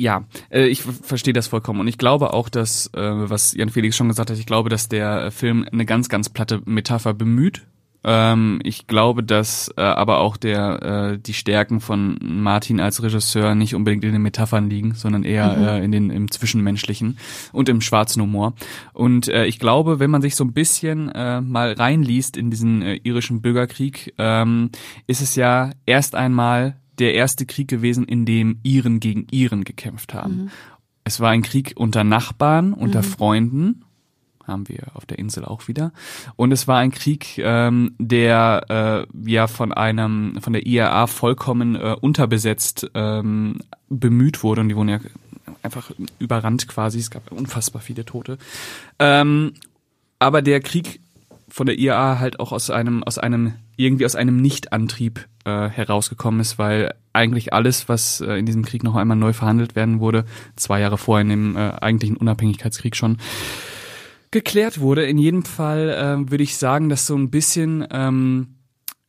ja, äh, ich ver- verstehe das vollkommen. Und ich glaube auch, dass, äh, was Jan Felix schon gesagt hat, ich glaube, dass der äh, Film eine ganz, ganz platte Metapher bemüht. Ähm, ich glaube, dass äh, aber auch der äh, die Stärken von Martin als Regisseur nicht unbedingt in den Metaphern liegen, sondern eher äh, in den im Zwischenmenschlichen und im schwarzen Humor. Und äh, ich glaube, wenn man sich so ein bisschen äh, mal reinliest in diesen äh, irischen Bürgerkrieg, ähm, ist es ja erst einmal der erste Krieg gewesen, in dem Iren gegen Iren gekämpft haben. Es war ein Krieg unter Nachbarn, unter Freunden, haben wir auf der Insel auch wieder. Und es war ein Krieg, ähm, der äh, ja von einem, von der IRA vollkommen äh, unterbesetzt ähm, bemüht wurde und die wurden ja einfach überrannt quasi. Es gab unfassbar viele Tote. Ähm, aber der Krieg von der IAA halt auch aus einem, aus einem, irgendwie aus einem Nichtantrieb äh, herausgekommen ist, weil eigentlich alles, was äh, in diesem Krieg noch einmal neu verhandelt werden wurde, zwei Jahre vorher in dem äh, eigentlichen Unabhängigkeitskrieg schon, geklärt wurde. In jedem Fall äh, würde ich sagen, dass so ein bisschen ähm,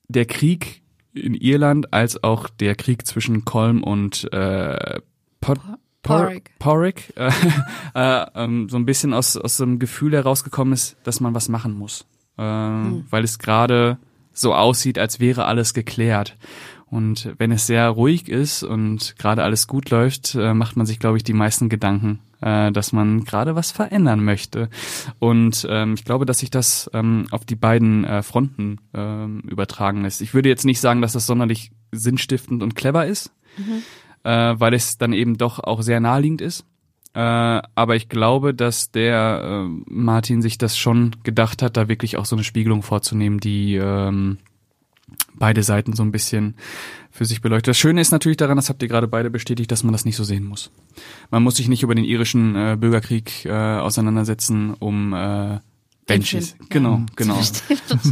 der Krieg in Irland als auch der Krieg zwischen Colm und äh, Pot Porrick. Porrick äh, äh, ähm, so ein bisschen aus, aus so einem Gefühl herausgekommen ist, dass man was machen muss. Ähm, Weil es gerade so aussieht, als wäre alles geklärt. Und wenn es sehr ruhig ist und gerade alles gut läuft, äh, macht man sich, glaube ich, die meisten Gedanken, äh, dass man gerade was verändern möchte. Und ähm, ich glaube, dass sich das ähm, auf die beiden äh, Fronten ähm, übertragen lässt. Ich würde jetzt nicht sagen, dass das sonderlich sinnstiftend und clever ist, äh, weil es dann eben doch auch sehr naheliegend ist. Äh, aber ich glaube, dass der äh, Martin sich das schon gedacht hat, da wirklich auch so eine Spiegelung vorzunehmen, die ähm, beide Seiten so ein bisschen für sich beleuchtet. Das Schöne ist natürlich daran, das habt ihr gerade beide bestätigt, dass man das nicht so sehen muss. Man muss sich nicht über den irischen äh, Bürgerkrieg äh, auseinandersetzen, um äh, ja. Genau, genau.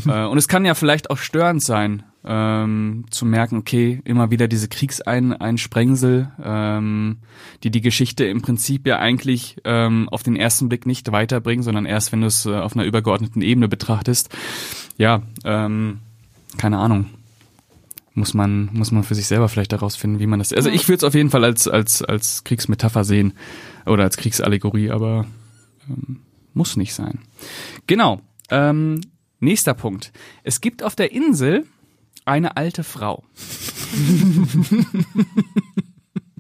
äh, und es kann ja vielleicht auch störend sein, ähm, zu merken, okay, immer wieder diese Kriegseinsprengsel, ähm, die die Geschichte im Prinzip ja eigentlich ähm, auf den ersten Blick nicht weiterbringen, sondern erst, wenn du es äh, auf einer übergeordneten Ebene betrachtest. Ja, ähm, keine Ahnung. Muss man, muss man für sich selber vielleicht herausfinden, wie man das. Also ich würde es auf jeden Fall als, als, als Kriegsmetapher sehen oder als Kriegsallegorie, aber ähm, muss nicht sein. Genau. Ähm, nächster Punkt. Es gibt auf der Insel eine alte Frau.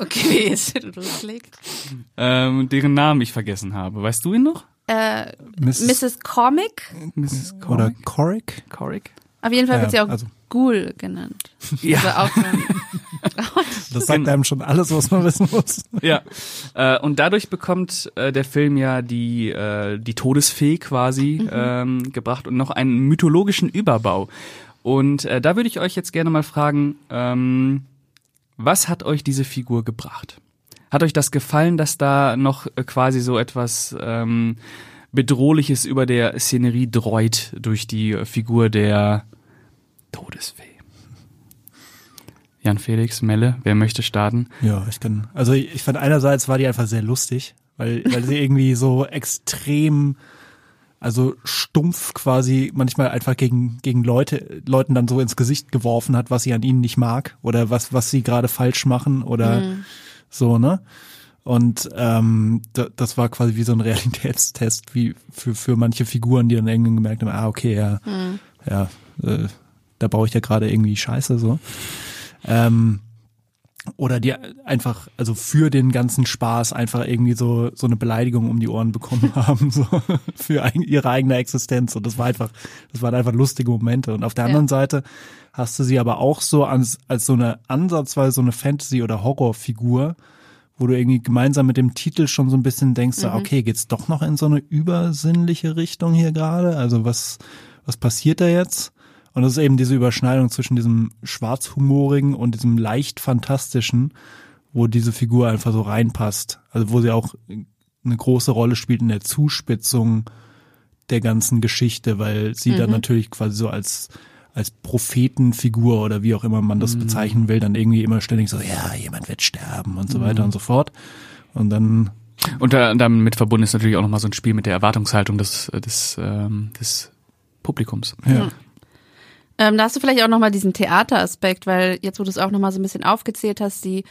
Okay, jetzt wird loslegt. ähm, deren Namen ich vergessen habe. Weißt du ihn noch? Äh, Mrs. Mrs. Comic? Mrs. Oder Coric? Coric? Auf jeden Fall Ja, wird sie auch also- Ghoul genannt. Ja. Also Das sagt einem schon alles, was man wissen muss. Ja. Äh, und dadurch bekommt äh, der Film ja die, äh, die Todesfee quasi ähm, gebracht und noch einen mythologischen Überbau. Und äh, da würde ich euch jetzt gerne mal fragen, ähm, was hat euch diese Figur gebracht? Hat euch das gefallen, dass da noch äh, quasi so etwas ähm, Bedrohliches über der Szenerie dreut durch die äh, Figur der Todesfee? Jan Felix, Melle, wer möchte starten? Ja, ich kann. Also ich, ich fand einerseits war die einfach sehr lustig, weil, weil sie irgendwie so extrem, also stumpf quasi manchmal einfach gegen, gegen Leute, Leuten dann so ins Gesicht geworfen hat, was sie an ihnen nicht mag oder was, was sie gerade falsch machen oder so, ne? Und ähm, das war quasi wie so ein Realitätstest, wie für, für manche Figuren, die dann irgendwie gemerkt haben, ah, okay, ja, mhm. ja, äh, da baue ich ja gerade irgendwie Scheiße so. Ähm, oder die einfach, also für den ganzen Spaß einfach irgendwie so, so eine Beleidigung um die Ohren bekommen haben, so für ihre eigene Existenz. Und das war einfach, das waren einfach lustige Momente. Und auf der anderen Seite hast du sie aber auch so als, als so eine ansatzweise so eine Fantasy- oder Horrorfigur, wo du irgendwie gemeinsam mit dem Titel schon so ein bisschen denkst, mhm. okay, geht's doch noch in so eine übersinnliche Richtung hier gerade? Also was, was passiert da jetzt? Und das ist eben diese Überschneidung zwischen diesem schwarzhumorigen und diesem leicht fantastischen, wo diese Figur einfach so reinpasst. Also wo sie auch eine große Rolle spielt in der Zuspitzung der ganzen Geschichte, weil sie mhm. dann natürlich quasi so als als Prophetenfigur oder wie auch immer man das mhm. bezeichnen will, dann irgendwie immer ständig so, ja, jemand wird sterben und so mhm. weiter und so fort. Und dann und damit verbunden ist natürlich auch nochmal so ein Spiel mit der Erwartungshaltung des, des, ähm, des Publikums. Ja. Ähm, da hast du vielleicht auch nochmal diesen Theateraspekt, weil jetzt, wo du es auch nochmal so ein bisschen aufgezählt hast, die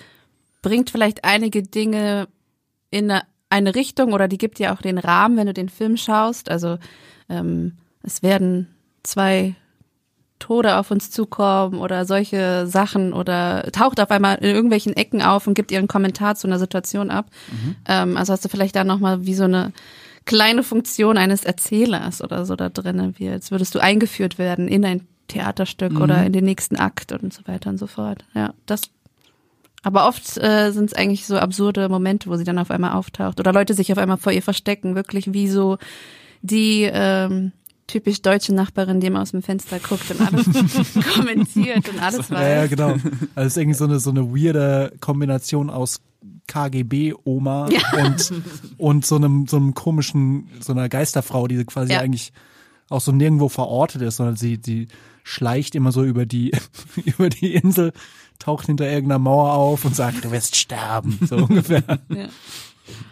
bringt vielleicht einige Dinge in eine, eine Richtung oder die gibt dir auch den Rahmen, wenn du den Film schaust. Also ähm, es werden zwei Tode auf uns zukommen oder solche Sachen oder taucht auf einmal in irgendwelchen Ecken auf und gibt ihren Kommentar zu einer Situation ab. Mhm. Ähm, also hast du vielleicht da nochmal wie so eine kleine Funktion eines Erzählers oder so da drin, wie als würdest du eingeführt werden in ein Theaterstück mhm. oder in den nächsten Akt und so weiter und so fort. Ja, das. Aber oft äh, sind es eigentlich so absurde Momente, wo sie dann auf einmal auftaucht oder Leute sich auf einmal vor ihr verstecken, wirklich wie so die ähm, typisch deutsche Nachbarin, die immer aus dem Fenster guckt und alles kommentiert und alles weiß. Ja, ja, genau. Also es ist irgendwie so eine so eine weirde Kombination aus KGB-Oma ja. und, und so einem, so einem komischen, so einer Geisterfrau, die quasi ja. eigentlich auch so nirgendwo verortet ist, sondern sie, sie schleicht immer so über die, über die Insel, taucht hinter irgendeiner Mauer auf und sagt, du wirst sterben, so ungefähr. Ja.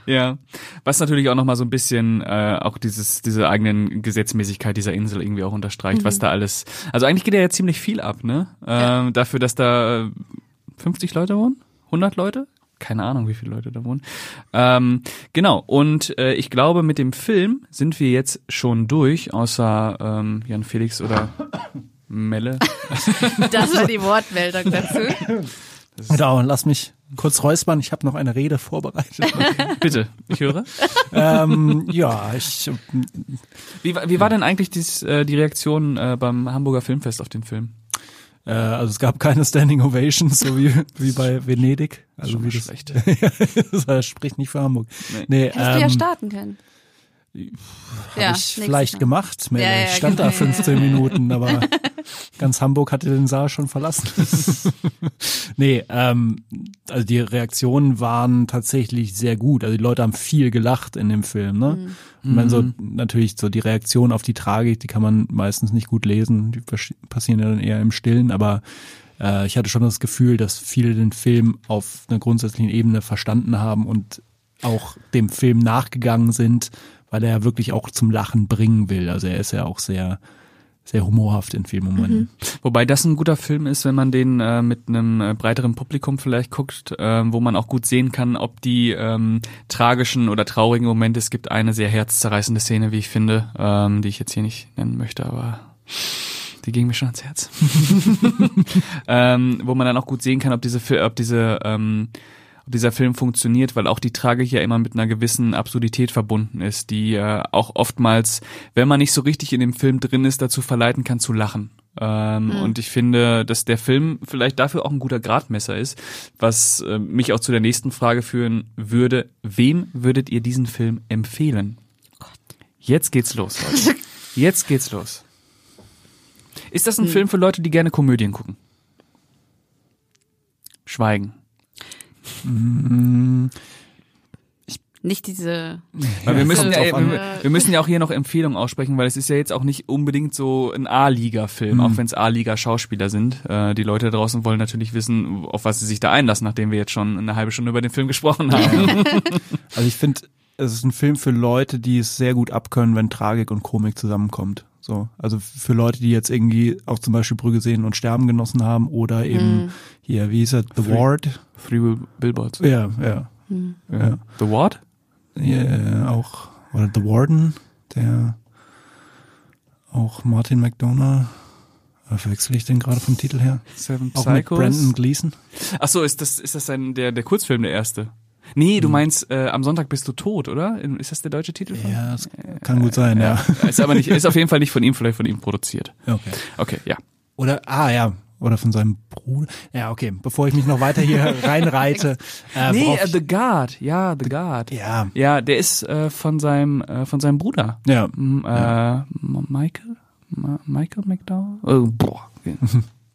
Ja, was natürlich auch nochmal so ein bisschen äh, auch dieses diese eigenen Gesetzmäßigkeit dieser Insel irgendwie auch unterstreicht, mhm. was da alles. Also eigentlich geht ja jetzt ziemlich viel ab, ne? Äh, ja. Dafür, dass da 50 Leute wohnen, 100 Leute, keine Ahnung, wie viele Leute da wohnen. Ähm, genau, und äh, ich glaube, mit dem Film sind wir jetzt schon durch, außer ähm, Jan Felix oder Melle. Das war die Wortmeldung dazu. Genau, lass mich kurz räuspern. Ich habe noch eine Rede vorbereitet. Bitte, ich höre. ähm, ja, ich. Wie, wie war denn eigentlich dies, äh, die Reaktion äh, beim Hamburger Filmfest auf den Film? Äh, also es gab keine Standing Ovations, so wie, wie bei Venedig. Also Schon wie das, schlecht. das spricht nicht für Hamburg. Nee. nee Hättest ähm, du ja ähm, starten können. Habe ja, ich vielleicht Mal. gemacht. Ja, ja, ich stand genau. da 15 Minuten, aber ganz Hamburg hatte den Saal schon verlassen. nee, ähm, also die Reaktionen waren tatsächlich sehr gut. Also die Leute haben viel gelacht in dem Film. Ne? Mhm. Und dann so natürlich so die Reaktion auf die Tragik, die kann man meistens nicht gut lesen. Die passieren ja dann eher im Stillen, aber äh, ich hatte schon das Gefühl, dass viele den Film auf einer grundsätzlichen Ebene verstanden haben und auch dem Film nachgegangen sind weil er ja wirklich auch zum Lachen bringen will. Also er ist ja auch sehr sehr humorhaft in vielen Momenten. Mhm. Wobei das ein guter Film ist, wenn man den äh, mit einem äh, breiteren Publikum vielleicht guckt, äh, wo man auch gut sehen kann, ob die ähm, tragischen oder traurigen Momente, es gibt eine sehr herzzerreißende Szene, wie ich finde, ähm, die ich jetzt hier nicht nennen möchte, aber die ging mir schon ans Herz. ähm, wo man dann auch gut sehen kann, ob diese, ob diese ähm, ob dieser Film funktioniert, weil auch die Tragik ja immer mit einer gewissen Absurdität verbunden ist, die äh, auch oftmals, wenn man nicht so richtig in dem Film drin ist, dazu verleiten kann zu lachen. Ähm, mhm. Und ich finde, dass der Film vielleicht dafür auch ein guter Gradmesser ist, was äh, mich auch zu der nächsten Frage führen würde. Wem würdet ihr diesen Film empfehlen? Jetzt geht's los, Leute. Jetzt geht's los. Ist das ein mhm. Film für Leute, die gerne Komödien gucken? Schweigen. Nicht diese. Weil wir müssen ja, wir, wir, müssen ja auch hier noch Empfehlungen aussprechen, weil es ist ja jetzt auch nicht unbedingt so ein A-Liga-Film, mhm. auch wenn es A-Liga-Schauspieler sind. Äh, die Leute da draußen wollen natürlich wissen, auf was sie sich da einlassen, nachdem wir jetzt schon eine halbe Stunde über den Film gesprochen haben. also ich finde, es ist ein Film für Leute, die es sehr gut abkönnen, wenn Tragik und Komik zusammenkommt. So, also für Leute, die jetzt irgendwie auch zum Beispiel Brügge sehen und Sterben genossen haben oder eben mhm. Hier, wie hieß er, The Three, Ward? Three Billboards. Ja, ja. Äh, The Ward? Ja, auch, oder The Warden, der auch Martin McDonough, äh, verwechsel ich den gerade vom Titel her? Seven Auch mit Psychos? Brandon Gleason. Ach so, ist das, ist das ein, der, der Kurzfilm der erste? Nee, du meinst, äh, am Sonntag bist du tot, oder? Ist das der deutsche Titel? von- Ja, das kann gut sein, ja. Ist aber nicht, ist auf jeden Fall nicht von ihm, vielleicht von ihm produziert. Okay. Okay, ja. Oder, ah ja, oder von seinem Bruder. Ja, okay, bevor ich mich noch weiter hier reinreite. Äh, Nee, ich- The Guard, ja, The Guard. ja, Ja, der ist äh, von seinem äh, von seinem Bruder. ja, M äh, M- Michael? Ma Michael McDowell? Oh, boah.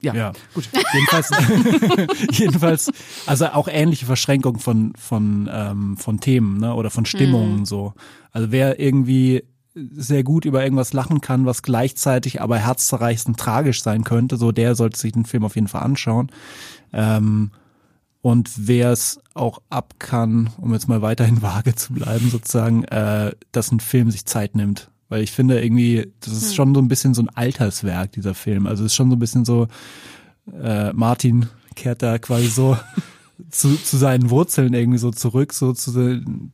Ja. ja. Gut. Jedenfalls, jedenfalls, also auch ähnliche Verschränkung von von ähm, von Themen, ne, oder von Stimmungen so. Also wer irgendwie sehr gut über irgendwas lachen kann, was gleichzeitig aber herzzerreißend tragisch sein könnte, so der sollte sich den Film auf jeden Fall anschauen. Ähm, und wer es auch ab kann, um jetzt mal weiterhin vage zu bleiben, sozusagen, äh, dass ein Film sich Zeit nimmt. Weil ich finde irgendwie, das ist schon so ein bisschen so ein Alterswerk, dieser Film. Also es ist schon so ein bisschen so, äh, Martin kehrt da quasi so zu, zu seinen Wurzeln irgendwie so zurück, so zu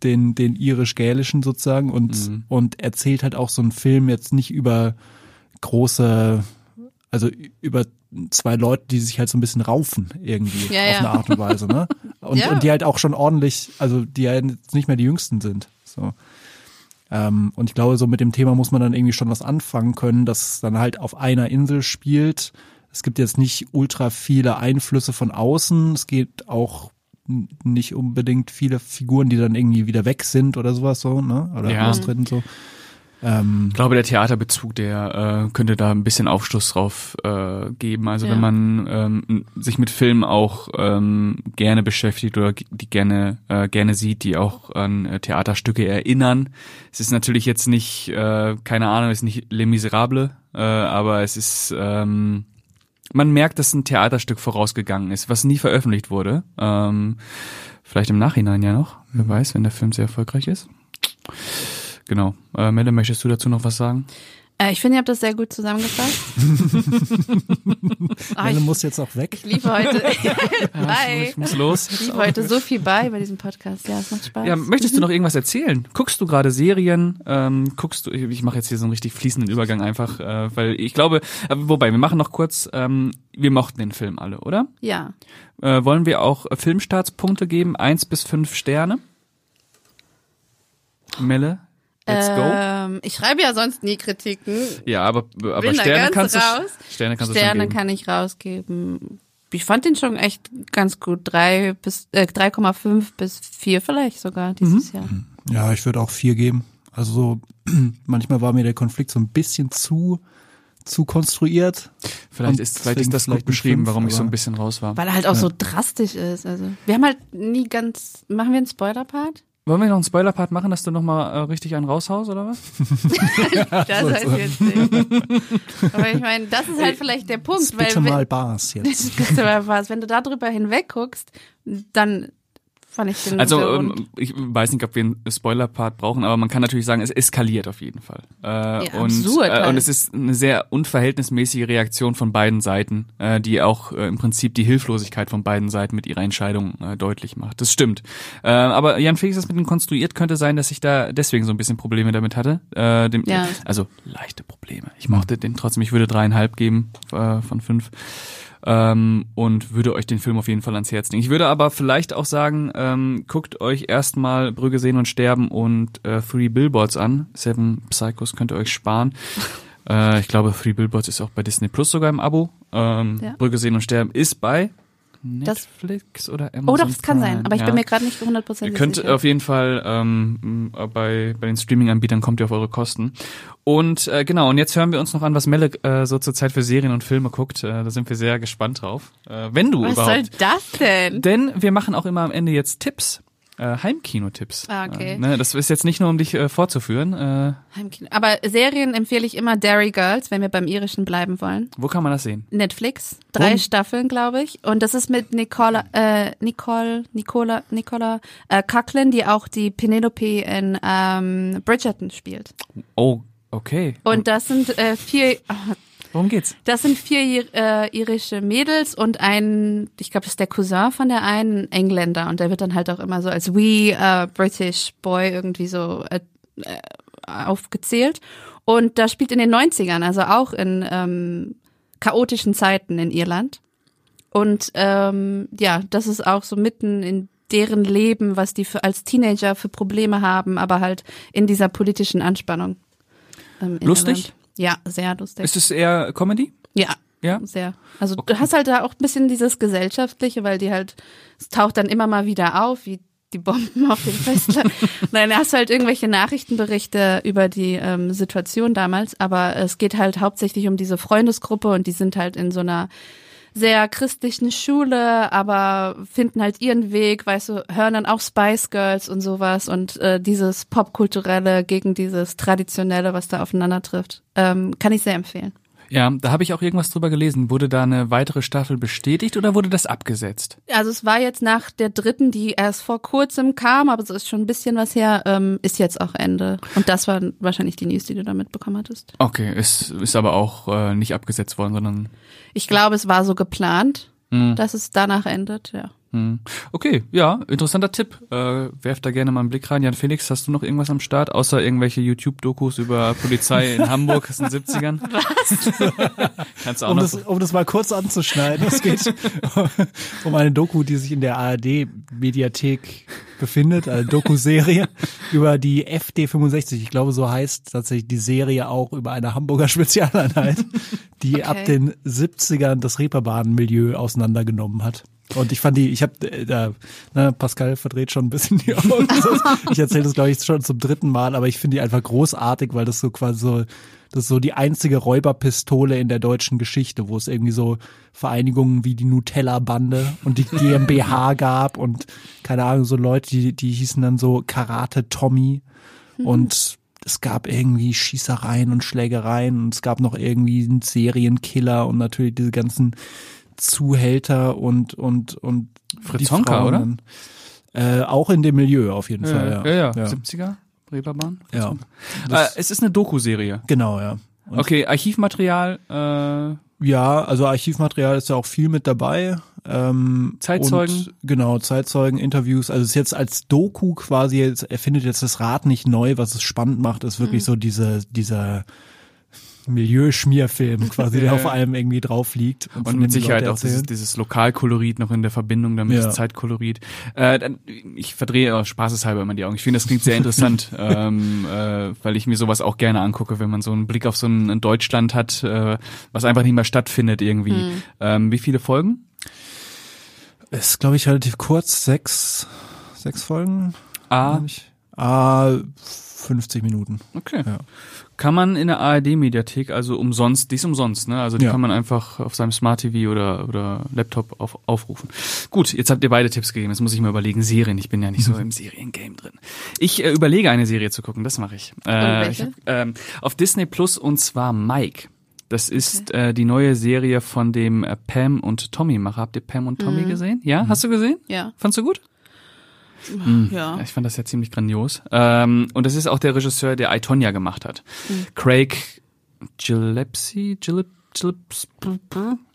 den, den irisch-gälischen sozusagen und, Mhm. und erzählt halt auch so einen Film jetzt nicht über große, also über zwei Leute, die sich halt so ein bisschen raufen irgendwie Ja, auf ja. eine Art und Weise, ne? Und, Ja. und die halt auch schon ordentlich, also die ja jetzt nicht mehr die Jüngsten sind. So. Ähm, und ich glaube, so mit dem Thema muss man dann irgendwie schon was anfangen können, dass es dann halt auf einer Insel spielt. Es gibt jetzt nicht ultra viele Einflüsse von außen. Es gibt auch nicht unbedingt viele Figuren, die dann irgendwie wieder weg sind oder sowas so, ne? Oder Ja. austreten so. Ähm, Ich glaube, der Theaterbezug, der äh, könnte da ein bisschen Aufschluss drauf äh, geben. Also Ja. wenn man ähm, sich mit Filmen auch ähm, gerne beschäftigt oder die gerne äh, gerne sieht, die auch an äh, Theaterstücke erinnern. Es ist natürlich jetzt nicht, äh, keine Ahnung, es ist nicht Les Miserables, äh, aber es ist ähm, man merkt, dass ein Theaterstück vorausgegangen ist, was nie veröffentlicht wurde. Ähm, vielleicht im Nachhinein ja noch. Wer weiß, wenn der Film sehr erfolgreich ist. Genau. Äh, Melle, möchtest du dazu noch was sagen? Äh, ich finde, ihr habt das sehr gut zusammengefasst. Ah, Helle ich, muss jetzt auch weg. ich lief heute bei. Ich muss los. Ich lief heute so viel bei bei diesem Podcast. Ja, es macht Spaß. Ja, möchtest du noch irgendwas erzählen? Guckst du gerade Serien? Ähm, guckst du? Ich mache jetzt hier so einen richtig fließenden Übergang einfach, äh, weil ich glaube, äh, wobei wir machen noch kurz. Ähm, wir mochten den Film alle, oder? Ja. Äh, wollen wir auch Filmstartspunkte geben? Eins bis fünf Sterne. Melle, let's go. Ähm, ich schreibe ja sonst nie Kritiken. Ja, aber aber Sterne kannst du raus. Sterne kannst du Sterne geben. kann ich rausgeben. Ich fand den schon echt ganz gut. Drei bis äh, 3,5 bis 4 vielleicht sogar dieses Jahr. Ja, ich würde auch vier geben. Also so, manchmal war mir der Konflikt so ein bisschen zu, zu konstruiert. Vielleicht ist vielleicht ist das gut vielleicht ein beschrieben, Fünf, warum ich so ein bisschen raus war. Weil er halt auch so drastisch ist. Also wir haben halt nie ganz. Machen wir einen Spoiler-Part? Wollen wir noch einen Spoiler-Part machen, dass du noch mal äh, richtig einen raushaust oder was? Das ich jetzt nicht. Aber ich meine, das ist halt vielleicht der Punkt, weil Bitte wenn- mal Bars jetzt. Bitte mal was. Wenn du da drüber hinweg guckst, dann fand ich den Also ähm, ich weiß nicht, ob wir einen Spoiler-Part brauchen, aber man kann natürlich sagen, es eskaliert auf jeden Fall. Äh, und, absurd äh, halt. und es ist eine sehr unverhältnismäßige Reaktion von beiden Seiten, äh, die auch äh, im Prinzip die Hilflosigkeit von beiden Seiten mit ihrer Entscheidung äh, deutlich macht. Das stimmt. Äh, aber Jan Felix das mit dem konstruiert könnte sein, dass ich da deswegen so ein bisschen Probleme damit hatte. Äh, dem, Ja. Also leichte Probleme. Ich mochte den trotzdem, ich würde dreieinhalb geben äh, von fünf ähm, und würde euch den Film auf jeden Fall ans Herz legen. Ich würde aber vielleicht auch sagen, ähm, guckt euch erstmal Brügge sehen und sterben und äh, Three Billboards an. Seven Psychos könnt ihr euch sparen. äh, ich glaube, Three Billboards ist auch bei Disney Plus sogar im Abo. Ähm, Ja. Brügge sehen und sterben ist bei Das- Netflix oder Amazon Oh, doch, das kann Prime. sein. Aber ich Ja. bin mir gerade nicht Ihr 100% könnt sicher. auf jeden Fall ähm, m, bei, bei den Streaming-Anbietern kommt ihr auf eure Kosten. Und äh, genau, und jetzt hören wir uns noch an, was Melle äh, so zur Zeit für Serien und Filme guckt. Äh, da sind wir sehr gespannt drauf. Äh, wenn du Was soll überhaupt. das denn? Denn wir machen auch immer am Ende jetzt Tipps. Äh, Heimkino-Tipps. Ah, okay. Äh, ne, das ist jetzt nicht nur, um dich äh, vorzuführen. Äh, Heimkino. Aber Serien empfehle ich immer Derry Girls, wenn wir beim Irischen bleiben wollen. wo kann man das sehen? Netflix. Drei Wo? Staffeln, glaube ich. Und das ist mit Nicola, äh, Nicole, Nicola, Nicola äh, Coughlin, die auch die Penelope in ähm, Bridgerton spielt. Oh, okay. Und das sind äh, vier, Worum geht's? Das sind vier äh, irische Mädels und ein, ich glaube, das ist der Cousin von der einen Engländer und der wird dann halt auch immer so als we uh, British Boy irgendwie so äh, äh, aufgezählt. Und das spielt in den 90ern, also auch in ähm, chaotischen Zeiten in Irland. Und ähm, ja, das ist auch so mitten in deren Leben, was die für, als Teenager für Probleme haben, aber halt in dieser politischen Anspannung. Ähm, lustig? Ja, sehr lustig. Ist es eher Comedy? Ja. Ja. Sehr. Also okay. du hast halt da auch ein bisschen dieses Gesellschaftliche, weil die halt, es taucht dann immer mal wieder auf, wie die Bomben auf dem Festland. Nein, hast halt irgendwelche Nachrichtenberichte über die ähm, Situation damals, aber es geht halt hauptsächlich um diese Freundesgruppe und die sind halt in so einer sehr christlichen Schule, aber finden halt ihren Weg, weißt du, hören dann auch Spice Girls und sowas und äh, dieses Popkulturelle gegen dieses Traditionelle, was da aufeinander trifft, ähm, kann ich sehr empfehlen. Ja, da habe ich auch irgendwas drüber gelesen. Wurde da eine weitere Staffel bestätigt oder wurde das abgesetzt? Also es war jetzt nach der dritten, die erst vor kurzem kam, aber es ist schon ein bisschen was her, ähm, ist jetzt auch Ende. Und das war wahrscheinlich die News, die du da mitbekommen hattest. Okay, es ist aber auch äh, nicht abgesetzt worden, sondern. Ich glaube, es war so geplant, mhm. dass es danach endet, ja. Hm. Okay, ja, interessanter Tipp. Äh, werft da gerne mal einen Blick rein. Jan Felix, hast du noch irgendwas am Start, außer irgendwelche YouTube-Dokus über Polizei in Hamburg aus den 70ern? Was? Kannst du auch um, noch das, um das mal kurz anzuschneiden, es geht um eine Doku, die sich in der ARD-Mediathek befindet, eine Doku-Serie über die FD65. Ich glaube, so heißt tatsächlich die Serie auch über eine Hamburger Spezialeinheit, die okay. ab den 70ern das Reeperbahn-Milieu auseinandergenommen hat. Und ich fand die, ich habe, äh, ne, Pascal verdreht schon ein bisschen die Augen. ich erzähle das, glaube ich, schon zum dritten Mal, aber ich finde die einfach großartig, weil das so quasi so, das ist so die einzige Räuberpistole in der deutschen Geschichte, wo es irgendwie so Vereinigungen wie die Nutella-Bande und die GmbH gab und keine Ahnung, so Leute, die, die hießen dann so Karate Tommy mhm. und es gab irgendwie Schießereien und Schlägereien und es gab noch irgendwie einen Serienkiller und natürlich diese ganzen Zuhälter und und und Fritz Honka, oder? Äh, auch in dem Milieu auf jeden ja, Fall. Ja, ja, ja. 70er Reeperbahn. Ja. Äh, es ist eine Doku-Serie. Genau, ja. Und okay, Archivmaterial. Äh ja, also Archivmaterial ist ja auch viel mit dabei. Ähm, Zeitzeugen. Und, genau, Zeitzeugen, Interviews. Also es ist jetzt als Doku quasi, jetzt, er findet jetzt das Rad nicht neu, was es spannend macht, ist wirklich mhm. so diese, dieser Milieuschmierfilm quasi, der auf allem irgendwie drauf liegt. Und, und mit Sicherheit auch dieses, dieses Lokalkolorit noch in der Verbindung damit, ja. das Zeitkolorit. Äh, dann, ich verdrehe auch spaßeshalber immer die Augen. Ich finde, das klingt sehr interessant, ähm, äh, weil ich mir sowas auch gerne angucke, wenn man so einen Blick auf so ein, Deutschland hat, äh, was einfach nicht mehr stattfindet irgendwie. Mhm. Ähm, wie viele Folgen? Ist, glaube ich, relativ kurz. Sechs, sechs Folgen. Ah. Ah, 50 Minuten. Okay. Ja. Kann man in der ARD-Mediathek, also umsonst, die ist umsonst, ne? Also die ja. kann man einfach auf seinem Smart TV oder, oder Laptop auf, aufrufen. Gut, jetzt habt ihr beide Tipps gegeben. Jetzt muss ich mir überlegen, Serien. Ich bin ja nicht so im Seriengame drin. Ich äh, überlege, eine Serie zu gucken, das mache ich. Äh, ich hab, ähm, auf Disney Plus und zwar Mike. Das ist okay. äh, die neue Serie von dem äh, Pam und Tommy Macher. Habt ihr Pam und Tommy mhm. gesehen? Ja, mhm. hast du gesehen? Ja. Fandst du gut? Mhm. Ja. Ich fand das ja ziemlich grandios. Ähm, und das ist auch der Regisseur, der I, Tonya gemacht hat. Mhm. Craig Gillespie, Gillespie,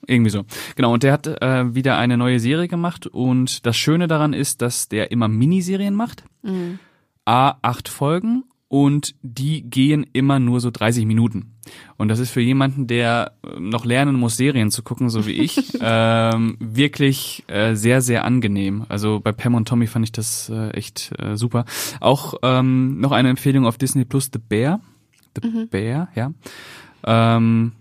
irgendwie so. Genau, und der hat äh, wieder eine neue Serie gemacht und das Schöne daran ist, dass der immer Miniserien macht. Mhm. A, acht Folgen und die gehen immer nur so 30 Minuten. Und das ist für jemanden, der äh, noch lernen muss, Serien zu gucken, so wie ich, ähm, wirklich äh, sehr, sehr angenehm. Also bei Pam und Tommy fand ich das äh, echt äh, super. Auch ähm, noch eine Empfehlung auf Disney Plus, The Bear. The mhm. Bear, ja. Ähm,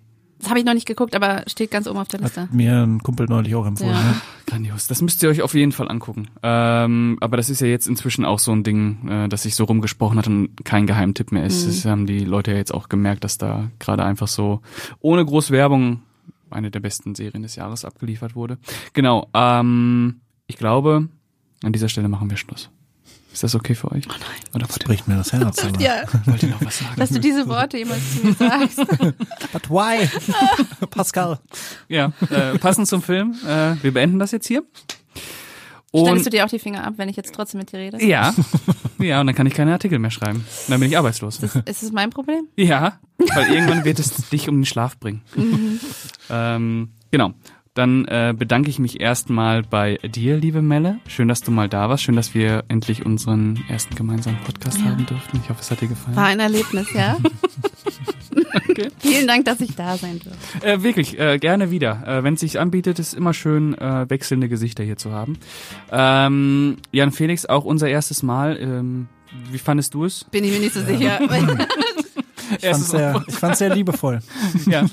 das habe ich noch nicht geguckt, aber steht ganz oben auf der Liste. Hat mir ein Kumpel neulich auch empfohlen. Ja. Ne? Grandios. Das müsst ihr euch auf jeden Fall angucken. Ähm, aber das ist ja jetzt inzwischen auch so ein Ding, äh, das sich so rumgesprochen hat und kein Geheimtipp mehr ist. Mhm. Das haben die Leute ja jetzt auch gemerkt, dass da gerade einfach so ohne groß Werbung eine der besten Serien des Jahres abgeliefert wurde. Genau. Ähm, ich glaube, an dieser Stelle machen wir Schluss. Ist das okay für euch? Oh nein. Oder das bricht mir das Herz. Aber. ja. Wollt ihr noch was sagen? Dass du diese Worte jemals zu mir sagst. But why? Pascal. Ja, äh, passend zum Film. Äh, wir beenden das jetzt hier. Schneidest du dir auch die Finger ab, wenn ich jetzt trotzdem mit dir rede? Ja, ja, und dann kann ich keine Artikel mehr schreiben. Dann bin ich arbeitslos. Das, ist es mein Problem? Ja, weil irgendwann wird es dich um den Schlaf bringen. Ähm, genau. Dann äh, bedanke ich mich erstmal bei dir, liebe Melle. Schön, dass du mal da warst. Schön, dass wir endlich unseren ersten gemeinsamen Podcast Ja. haben durften. Ich hoffe, es hat dir gefallen. War ein Erlebnis, ja? Vielen Dank, dass ich da sein durfte. Äh, wirklich, äh, gerne wieder. Äh, Wenn es sich anbietet, ist immer schön, äh, wechselnde Gesichter hier zu haben. Ähm, Jan Felix, auch unser erstes Mal. Ähm, wie fandest du es? Bin ich mir nicht so sicher. Ich fand's sehr, ich fand's sehr liebevoll. Ja.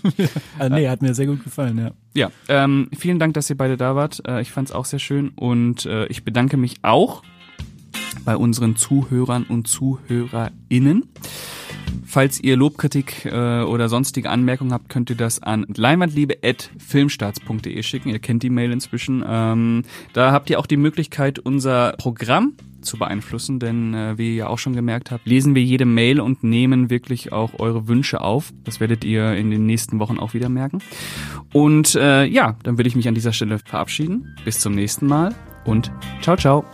Also, nee, hat mir sehr gut gefallen, ja. Ja, ähm, vielen Dank, dass ihr beide da wart. Äh, ich fand es auch sehr schön und äh, ich bedanke mich auch bei unseren Zuhörern und ZuhörerInnen. Falls ihr Lobkritik äh, oder sonstige Anmerkungen habt, könnt ihr das an leinwandliebe.filmstarts.de schicken. Ihr kennt die Mail inzwischen. Ähm, da habt ihr auch die Möglichkeit, unser Programm zu beeinflussen, denn äh, wie ihr ja auch schon gemerkt habt, lesen wir jede Mail und nehmen wirklich auch eure Wünsche auf. Das werdet ihr in den nächsten Wochen auch wieder merken. Und äh, ja, dann würde ich mich an dieser Stelle verabschieden. Bis zum nächsten Mal und ciao, ciao.